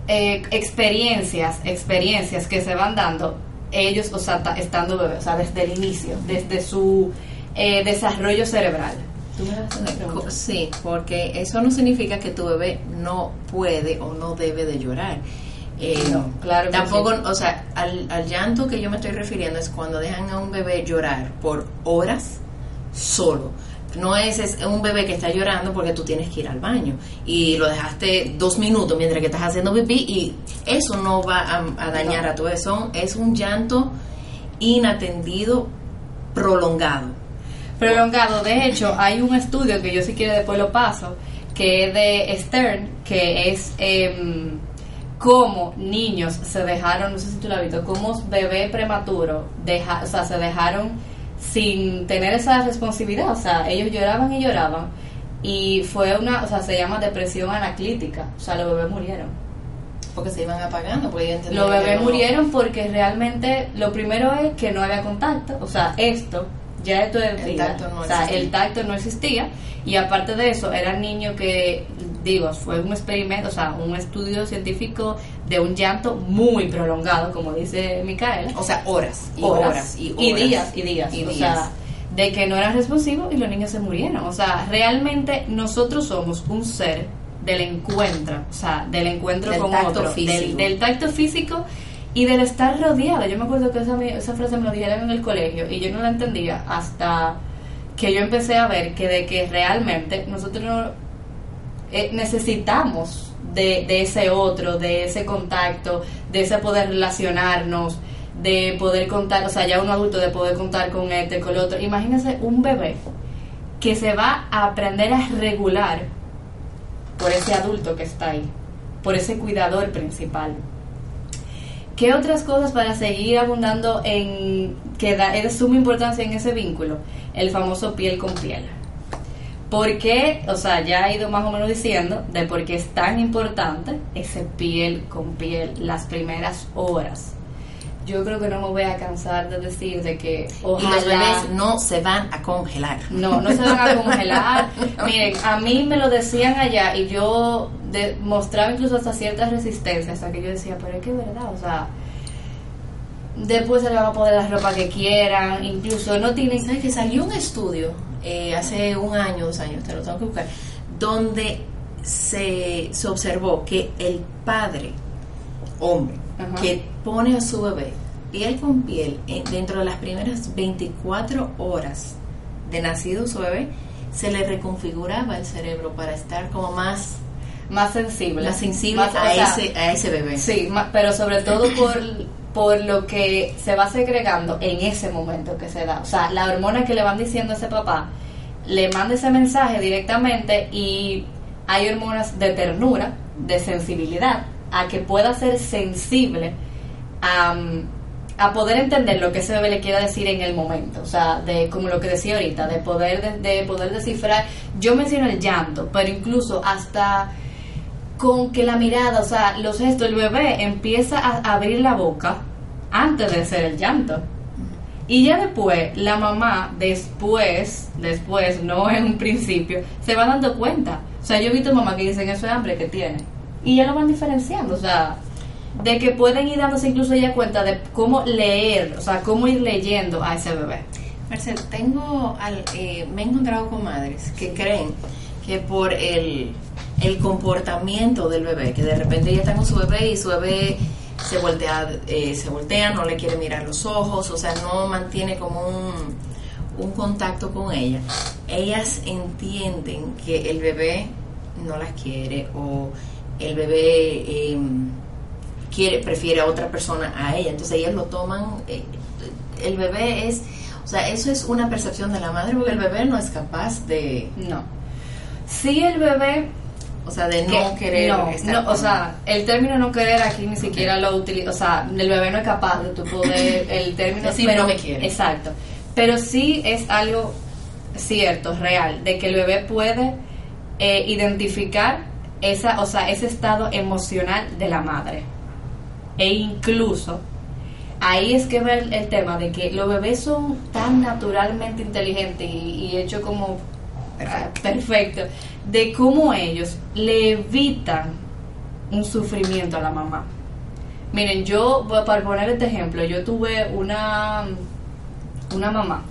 eh, experiencias, experiencias que se van dando ellos, o sea, ta- estando bebés, o sea, desde el inicio, desde su eh, desarrollo cerebral. ¿Tú me una pregunta? Sí, porque eso no significa que tu bebé no puede o no debe de llorar. Eh, No, claro que Tampoco, sí. o sea, al, al llanto que yo me estoy refiriendo es cuando dejan a un bebé llorar por horas solo. No es, es un bebé que está llorando porque tú tienes que ir al baño y lo dejaste dos minutos mientras que estás haciendo pipí y eso no va a, dañar a tu bebé. Es un llanto inatendido prolongado. prolongado. De hecho, hay un estudio que yo si quiere después lo paso, que es de Stern, que es em, cómo niños se dejaron, no sé si tú lo has visto, cómo bebé prematuro, deja, o sea, se dejaron sin tener esa responsabilidad, o sea, ellos lloraban y lloraban. Y fue una, o sea, se llama depresión anaclítica, o sea, los bebés murieron. Porque se iban apagando, porque Los bebés murieron porque realmente lo primero es que no había contacto, o sea, esto, ya esto es El tacto no o sea, existía. el tacto no existía. Y aparte de eso eran niños que, digo, fue un experimento, o sea, un estudio científico de un llanto muy prolongado, como dice Micaela. O sea, horas y horas, y horas. días y días, Y o días. sea, de que no eran responsivos y los niños se murieron. O sea, realmente nosotros somos un ser del encuentro, o sea, del encuentro Del con tacto otro, físico. Del, del tacto físico y del estar rodeado. Yo me acuerdo que esa, esa frase me lo dijeron en el colegio y yo no la entendía hasta que yo empecé a ver que de que realmente nosotros no, eh, necesitamos de, ese otro, de ese contacto, de ese poder relacionarnos, de poder contar, o sea, ya un adulto de poder contar con este, con el otro. Imagínense un bebé que se va a aprender a regular por ese adulto que está ahí. por ese cuidador principal. ¿Qué otras cosas para seguir abundando en que da, es de suma importancia en ese vínculo? El famoso piel con piel. ¿Por qué? O sea, ya he ido más o menos diciendo de por qué es tan importante ese piel con piel las primeras horas. Yo creo que no me voy a cansar de decir de que ojalá... Y los bebés no se van a congelar. No, no se van a congelar. Miren, a mí me lo decían allá y yo mostraba incluso hasta ciertas resistencias, hasta que yo decía, pero es que es verdad, o sea, después se le van a poner la ropa que quieran, incluso no tienen... ¿Sabes que salió un estudio eh, hace un año, dos años, te lo tengo que buscar, donde se, se observó que el padre, hombre, que pone a su bebé piel con piel dentro de las primeras 24 horas de nacido su bebé, se le reconfiguraba el cerebro para estar como más más sensible, más sensible a, ese, a ese bebé. Sí, pero sobre todo por, por lo que se va segregando en ese momento que se da. O sea, la hormona que le van diciendo a ese papá, le manda ese mensaje directamente y hay hormonas de ternura, de sensibilidad, a que pueda ser sensible a, poder entender lo que ese bebé le quiera decir en el momento, o sea, de como lo que decía ahorita, de poder de, poder descifrar. Yo menciono el llanto, pero incluso hasta con que la mirada, o sea, los gestos, el bebé empieza a abrir la boca antes de hacer el llanto. Y ya después, la mamá, después, después, no en un principio, se va dando cuenta. O sea, yo he visto mamás que dicen eso es hambre que tiene. Y ya lo van diferenciando, o sea, de que pueden ir dándose incluso ya cuenta de cómo leer, o sea, cómo ir leyendo a ese bebé. Marcel, tengo al, eh, me he encontrado con madres que creen que por el, el comportamiento del bebé, que de repente ya está con su bebé y su bebé se voltea, eh, se voltea, no le quiere mirar los ojos, o sea, no mantiene como un, un contacto con ella. Ellas entienden que el bebé no las quiere o el bebé em, quiere, prefiere a otra persona a ella. Entonces ellas lo toman, eh, el bebé es, o sea, eso es una percepción de la madre porque el bebé no es capaz de... No. Si el bebé o sea, de no querer. No, o sea, el término no querer aquí ni siquiera lo utiliza. O sea, el bebé no es capaz de tu poder. El término. sí, pero, no me quiere. Exacto. Pero sí es algo cierto, real, de que el bebé puede eh, identificar esa, o sea, ese estado emocional de la madre. E incluso ahí es que va el, tema de que los bebés son tan naturalmente inteligentes y, y hechos como perfecto de cómo ellos le evitan un sufrimiento a la mamá. Miren, yo, para poner este ejemplo, yo tuve una, una mamá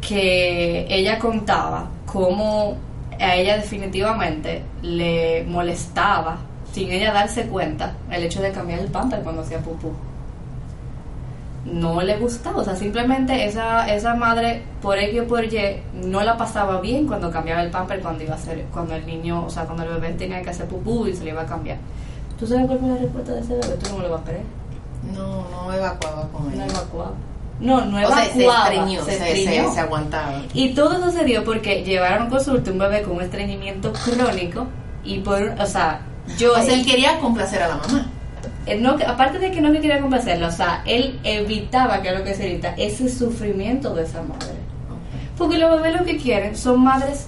que ella contaba cómo a ella definitivamente le molestaba, sin ella darse cuenta, el hecho de cambiar el pamper cuando hacía pupú no le gustaba, o sea, simplemente esa, esa madre por X o por Y no la pasaba bien cuando cambiaba el pamper cuando iba a hacer, cuando el niño, o sea, cuando el bebé tenía que hacer pupú y se le iba a cambiar. ¿Tú sabes cuál fue la respuesta de ese bebé? ¿Tú no lo vas a creer? No, no evacuaba con él. No evacuaba. No, no evacuaba. se estreñó, se, se, aguantaba. Y todo sucedió porque llevaron a consulta un bebé con un estreñimiento crónico y por, o sea, yo... O sea, él quería complacer a la mamá no, aparte de que no me quería complacerla, o sea, él evitaba, que es lo que se evita, ese sufrimiento de esa madre. Porque los bebés lo que quieren son madres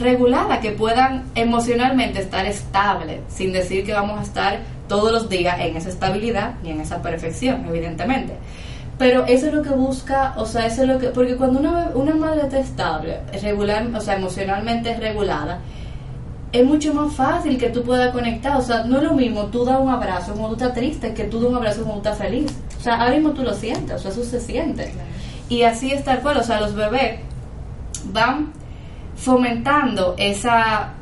reguladas, que puedan emocionalmente estar estables, sin decir que vamos a estar todos los días en esa estabilidad y en esa perfección, evidentemente. Pero eso es lo que busca, o sea, eso es lo que, porque cuando una, una madre está estable, regular, o sea, emocionalmente regulada, es mucho más fácil que tú puedas conectar. O sea, no es lo mismo tú das un abrazo cuando tú estás triste que tú das un abrazo cuando tú estás feliz. O sea, ahora mismo tú lo sientes, o sea, eso se siente. Y así es tal cual, o sea, los bebés van fomentando esa,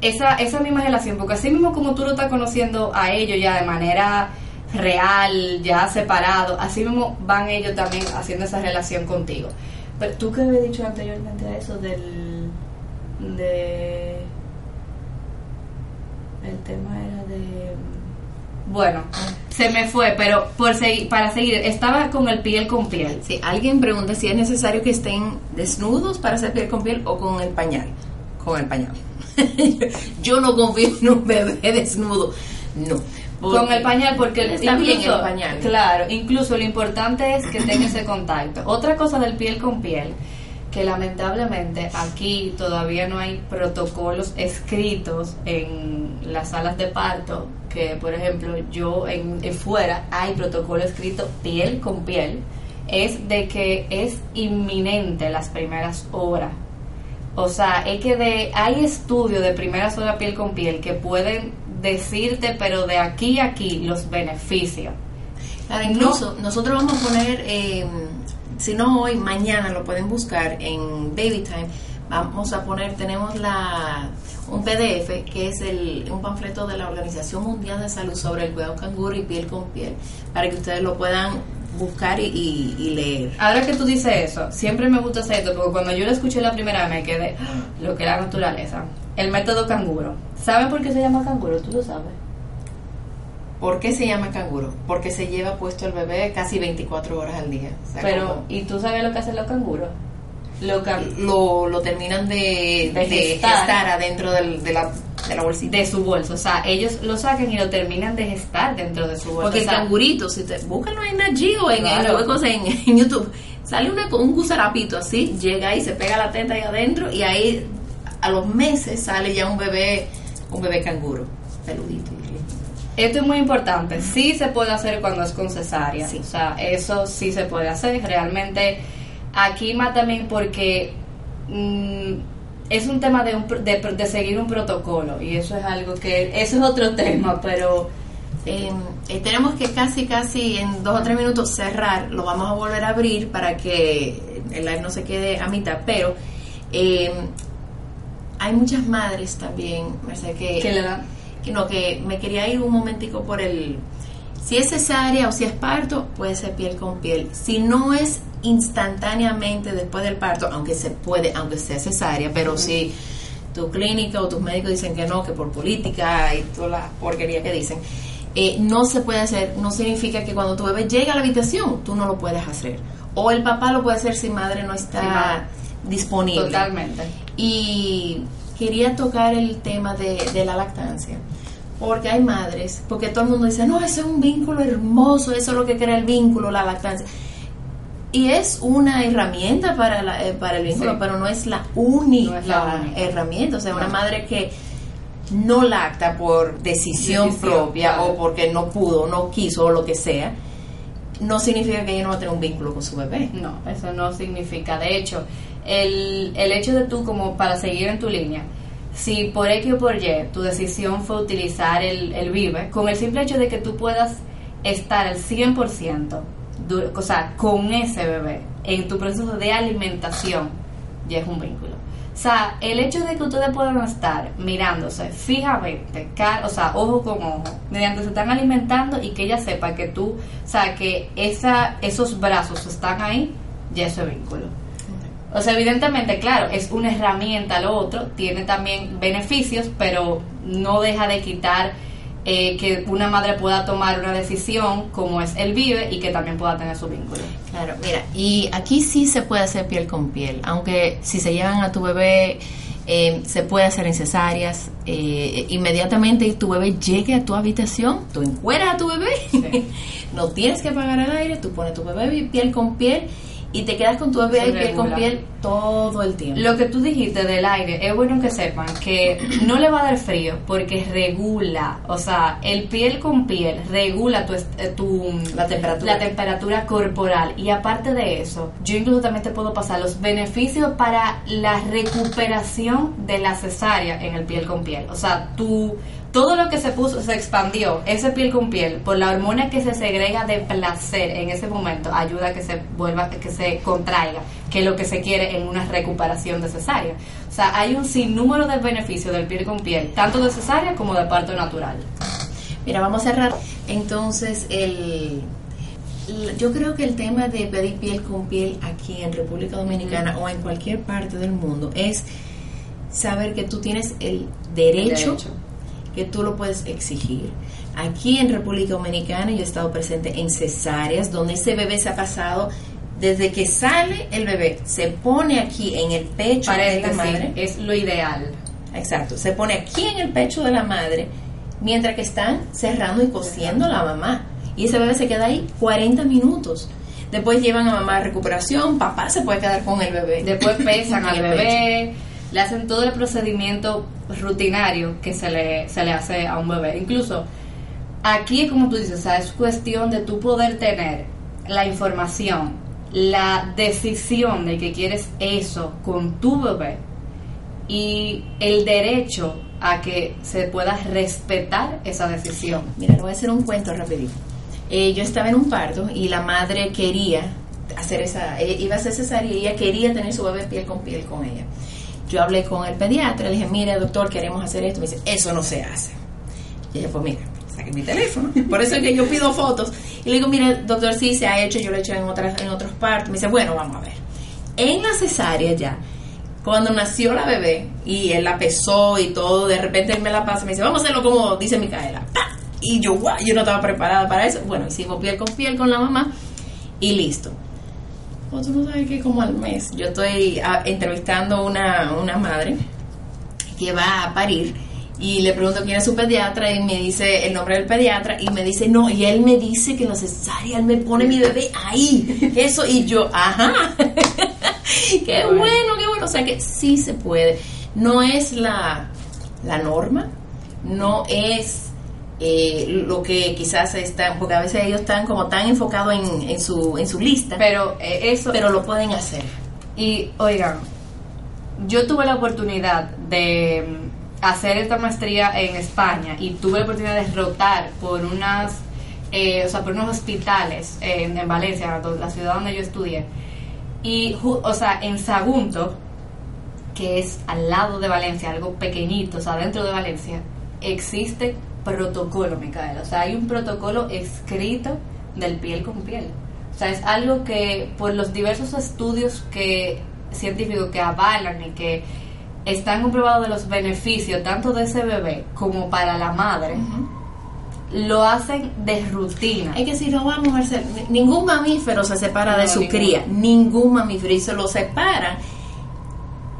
esa, esa misma relación, porque así mismo como tú lo estás conociendo a ellos ya de manera real, ya separado, así mismo van ellos también haciendo esa relación contigo. Pero tú que habías dicho anteriormente a eso del... de el tema era de bueno, se me fue, pero por seguir, para seguir, estaba con el piel con piel. Si alguien pregunta si es necesario que estén desnudos para hacer piel con piel o con el pañal. con el pañal. Yo no confío en un bebé desnudo. No. Con el pañal, porque está bien el pañal. Claro, incluso lo importante es que tenga ese contacto. Otra cosa del piel con piel, que lamentablemente aquí todavía no hay protocolos escritos en las salas de parto, que por ejemplo yo en, fuera hay protocolo escrito piel con piel, es de que es inminente las primeras horas. O sea, es que de, hay estudios de primeras horas piel con piel que pueden decirte, pero de aquí a aquí, los beneficios. incluso nosotros vamos a poner, em, si no hoy, mañana lo pueden buscar en Baby Time. Vamos a poner, tenemos la un PDF que es el, un panfleto de la Organización Mundial de Salud sobre el cuidado canguro y piel con piel, para que ustedes lo puedan buscar y, leer. Ahora que tú dices eso, siempre me gusta hacer esto, porque cuando yo lo escuché la primera vez me quedé, ¡Ah! lo que es la naturaleza. El método canguro. ¿Saben por qué se llama canguro? ¿Tú lo sabes? ¿Por qué se llama canguro? Porque se lleva puesto el bebé casi 24 horas al día. Pero, ¿y tú sabes lo que hacen los canguros? Lo, lo, terminan de, de, gestar. adentro del, de, la, de la bolsita. De su bolso. O sea, ellos lo sacan y lo terminan de gestar dentro de su bolso. Porque el cangurito, si te búscalo en Nagio en, en, en, YouTube, sale una, un gusarapito así, llega ahí, se pega la teta ahí adentro y ahí a los meses sale ya un bebé, un bebé canguro, peludito. Esto es muy importante. Sí se puede hacer cuando es con cesárea. O sea, eso sí se puede hacer. Realmente aquí más también porque mm, es un tema de, un, de, seguir un protocolo y eso es algo que, eso es otro tema, pero... Em, eh, tenemos que casi, casi en dos o tres minutos cerrar, lo vamos a volver a abrir para que el live no se quede a mitad, pero eh, hay muchas madres también, que, que, no, que me quería ir un momentico por el, si es cesárea o si es parto, puede ser piel con piel. Si no es instantáneamente después del parto, aunque se puede, aunque sea cesárea, pero si tu clínica o tus médicos dicen que no, que por política y toda la porquería que dicen, eh, no se puede hacer, no significa que cuando tu bebé llega a la habitación, tú no lo puedes hacer. O el papá lo puede hacer si madre no está disponible. Totalmente. Y quería tocar el tema de, la lactancia. Porque hay madres, porque todo el mundo dice, no, ese es un vínculo hermoso, eso es lo que crea el vínculo, la lactancia. Y es una herramienta para, eh, para el vínculo, pero no es la única, herramienta. O sea, una madre que no lacta por decisión, propia o porque no pudo, no quiso o lo que sea, no significa que ella no va a tener un vínculo con su bebé. No, eso no significa. De hecho, el, el hecho de tú, como para seguir en tu línea, si por X o por Y tu decisión fue utilizar el, el Vive, con el simple hecho de que tú puedas estar al 100%, o sea, con ese bebé en tu proceso de alimentación, ya es un vínculo. O sea, el hecho de que ustedes puedan estar mirándose fijamente, o sea, ojo con ojo, mediante se están alimentando y que ella sepa que tú, o sea, que esa, esos brazos están ahí, ya es vínculo. O sea, evidentemente, claro, es una herramienta lo otro, tiene también beneficios, pero no deja de quitar eh, que una madre pueda tomar una decisión como es el vive y que también pueda tener su vínculo. Claro, mira, y aquí sí se puede hacer piel con piel, aunque si se llevan a tu bebé, eh, se puede hacer en cesáreas, eh, inmediatamente tu bebé llegue a tu habitación, tú encueras a tu bebé, no tienes que apagar el aire, tú pones tu bebé piel con piel y te quedas con tu bebé ahí piel con piel todo el tiempo. Lo que tú dijiste del aire, es bueno que sepan que no le va a dar frío porque regula, o sea, el piel con piel regula tu, eh, tu la temperatura. la temperatura corporal y aparte de eso, yo incluso también te puedo pasar los beneficios para la recuperación de la cesárea en el piel con piel. O sea, tu todo lo que se puso se expandió, ese piel con piel, por la hormona que se segrega de placer en ese momento, ayuda a que se vuelva, que se contraiga, que es lo que se quiere en una recuperación de cesárea. O sea, hay un sinnúmero de beneficios del piel con piel, tanto de cesárea como de parto natural. Mira, vamos a cerrar entonces el yo creo que el tema de pedir piel con piel aquí en República Dominicana o en cualquier parte del mundo es saber que tú tienes el derecho que tú lo puedes exigir. Aquí en República Dominicana yo he estado presente en cesáreas donde ese bebé se ha pasado desde que sale el bebé, se pone aquí en el pecho de la madre. es lo ideal. Exacto, se pone aquí en el pecho de la madre mientras que están cerrando y cosiendo la mamá. Y ese bebé se queda ahí 40 minutos. Después llevan a mamá a recuperación, papá se puede quedar con el bebé. Después pesan al bebé, le hacen todo el procedimiento rutinario que se le, se le hace a un bebé. Incluso aquí, como tú dices, es cuestión de tú poder tener la información, la decisión de que quieres eso con tu bebé y el derecho a que se pueda respetar esa decisión. Mira, le voy a hacer un cuento rapidito. Eh, yo estaba en un parto y la madre quería hacer esa, eh, iba a ser cesárea y ella quería tener su bebé piel con piel con ella. Yo hablé con el pediatra, le dije, mire doctor, queremos hacer esto. Me dice, eso no se hace. Y ella, pues mira, saque mi teléfono. Por eso es que yo pido fotos. Y le digo, mire doctor, sí se ha hecho, yo lo he hecho en, otras, en otros partos. Me dice, bueno, vamos a ver. En la cesárea ya, cuando nació la bebé y él la pesó y todo, de repente él me la pasa me dice, vamos a hacerlo como dice Micaela. Y yo, guau, yo no estaba preparada para eso. Bueno, hicimos piel con piel con la mamá y listo. O tú no sabes que como al mes. Yo estoy ah, entrevistando una, una madre que va a parir y le pregunto quién es su pediatra y me dice el nombre del pediatra y me dice no y él me dice que no cesárea él me pone mi bebé ahí. Eso y yo ajá qué bueno qué bueno. O sea que sí se puede. No es la la norma no es eh, lo que quizás están, porque a veces ellos están como tan enfocados en, en, su, en su lista, pero eh, eso, pero lo pueden hacer. Y oigan, yo tuve la oportunidad de mm, hacer esta maestría en España y tuve la oportunidad de rotar por unas, eh, o sea, por unos hospitales en, en Valencia, la ciudad donde yo estudié. Y, o sea, en Sagunto, que es al lado de Valencia, algo pequeñito, o sea, dentro de Valencia, existe protocolo, Micaela. O sea, hay un protocolo escrito del piel con piel. O sea, es algo que por los diversos estudios que científicos que avalan y que están comprobados de los beneficios tanto de ese bebé como para la madre, lo hacen de rutina. Es que si no vamos a hacer, ningún mamífero se separa de su cría, ningún mamífero, y se lo separan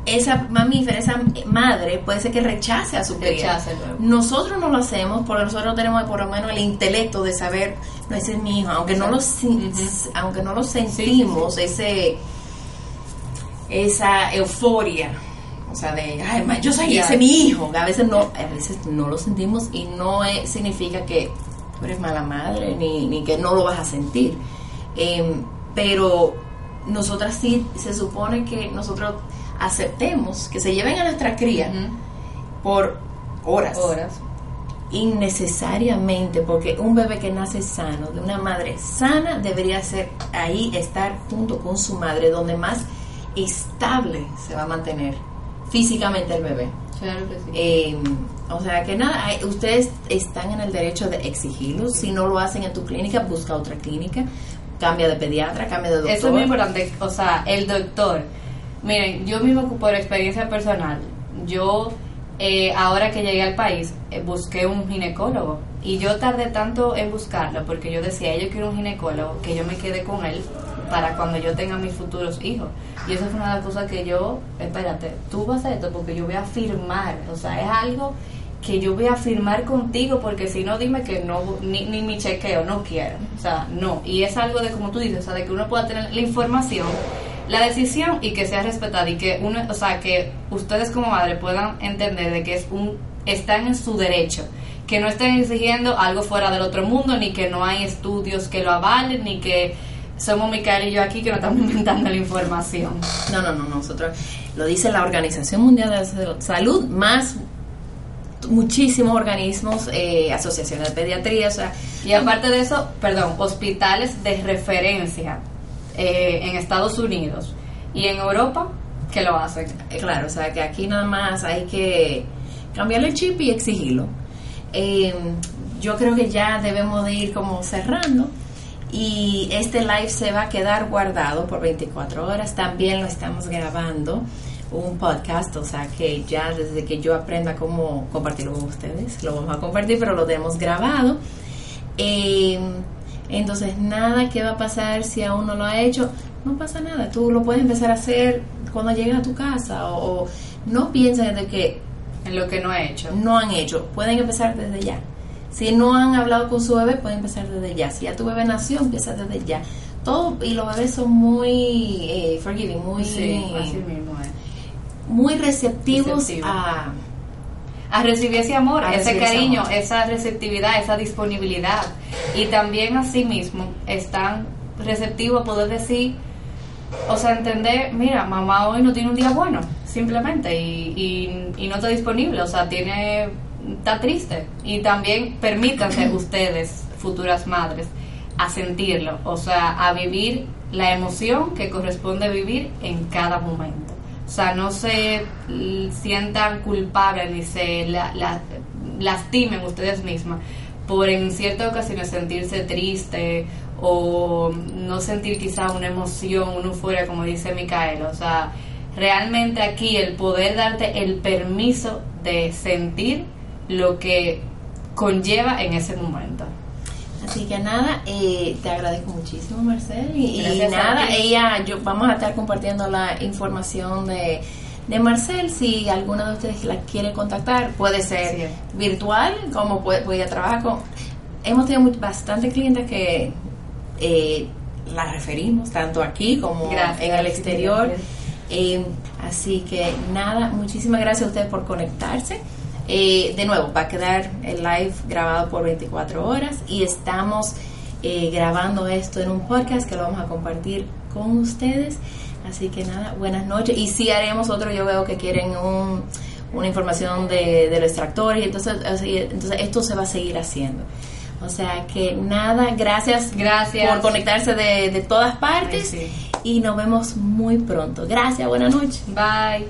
esa mamífera, esa madre, puede ser que rechace a su cría. Nosotros no lo hacemos porque nosotros tenemos por lo menos el intelecto de saber, no, ese es mi hijo, aunque no lo, aunque no lo sentimos, ese esa euforia, o sea, de, ay, yo soy ese mi hijo, a veces no, a veces no lo sentimos y no significa que tú eres mala madre ni, ni que no lo vas a sentir. Em, pero nosotras sí, se supone que nosotros aceptemos que se lleven a nuestra cría por horas. Horas. Innecesariamente, porque un bebé que nace sano, de una madre sana, debería ser ahí, estar junto con su madre, donde más estable se va a mantener físicamente el bebé. Claro que sí. Eh, o sea que nada, ustedes están en el derecho de exigirlo. Si no lo hacen en tu clínica, busca otra clínica, cambia de pediatra, cambia de doctor. Eso es muy importante. O sea, el doctor Miren, yo mismo por experiencia personal, yo eh, ahora que llegué al país eh, busqué un ginecólogo. Y yo tardé tanto en buscarlo porque yo decía, yo quiero un ginecólogo que yo me quede con él para cuando yo tenga mis futuros hijos. Y eso fue una de las cosas que yo, espérate, tú vas a esto porque yo voy a firmar, o sea, es algo que yo voy a firmar contigo porque si no dime que no ni, ni mi chequeo no quiero. O sea no. Y es algo de como tú dices o sea de que uno pueda tener la información la decisión y que sea respetada y que uno, o sea, que ustedes como madre puedan entender de que es un están en su derecho, que no estén exigiendo algo fuera del otro mundo ni que no hay estudios que lo avalen ni que somos Micael y yo aquí que no estamos inventando la información. No, no, no, nosotros lo dice la Organización Mundial de la Salud más muchísimos organismos, eh, asociaciones de pediatría, o sea, y aparte de eso, perdón, hospitales de referencia eh, en Estados Unidos y en Europa que lo hacen. Claro, o sea que aquí nada más hay que cambiarle el chip y exigirlo. Eh, yo creo que ya debemos de ir como cerrando y este live se va a quedar guardado por 24 horas. También lo estamos grabando un podcast, o sea que ya desde que yo aprenda cómo compartirlo con ustedes, lo vamos a compartir, pero lo tenemos grabado. Eh, entonces, nada que va a pasar si aún no lo ha hecho. no pasa nada. Tú lo puedes empezar a hacer cuando llegues a tu casa o, o no piensen de que En lo que no he hecho. no han hecho. Pueden empezar desde ya. Si no han hablado con su bebé, pueden empezar desde ya. Si ya tu bebé nació, empieza desde ya. Todo, y los bebés son muy eh, forgiving, muy, Sí, así mismo es. muy receptivos Receptivos. a... a recibir ese amor, A ese cariño, amor. esa receptividad, esa disponibilidad. Y también así mismo están receptivos a poder decir, o sea, entender, mira, mamá hoy no tiene un día bueno, simplemente, y, y, y no está disponible, o sea, tiene, está triste. Y también permítanse ustedes, futuras madres, a sentirlo, o sea, a vivir la emoción que corresponde vivir en cada momento. O sea, no se sientan culpables ni se la- la- lastimen ustedes mismas por en ciertas ocasiones sentirse triste o no sentir quizá una emoción, una euforia, como dice Micaela. O sea, realmente aquí el poder darte el permiso de sentir lo que conlleva en ese momento. Así que nada, eh, te agradezco muchísimo, Marcel. Y, nada, ella, yo vamos a estar compartiendo la información de, de Marcel. Si alguna de ustedes la quiere contactar, puede ser Sí. virtual, como puede, puede trabajar con. Hemos tenido much- bastante clientes que eh, la referimos, tanto aquí como Gracias, en el exterior. Eh, así que nada, muchísimas gracias a ustedes por conectarse. Eh, de nuevo, va a quedar el live grabado por 24 horas y estamos eh, grabando esto en un podcast que lo vamos a compartir con ustedes. Así que nada, buenas noches. Y si haremos otro, yo veo que quieren un- una información de, de los extractores, entonces, entonces esto se va a seguir haciendo. O sea que nada, gracias, Gracias. por conectarse de, de todas partes Ay, sí. y nos vemos muy pronto. Gracias, buenas noches. Bye.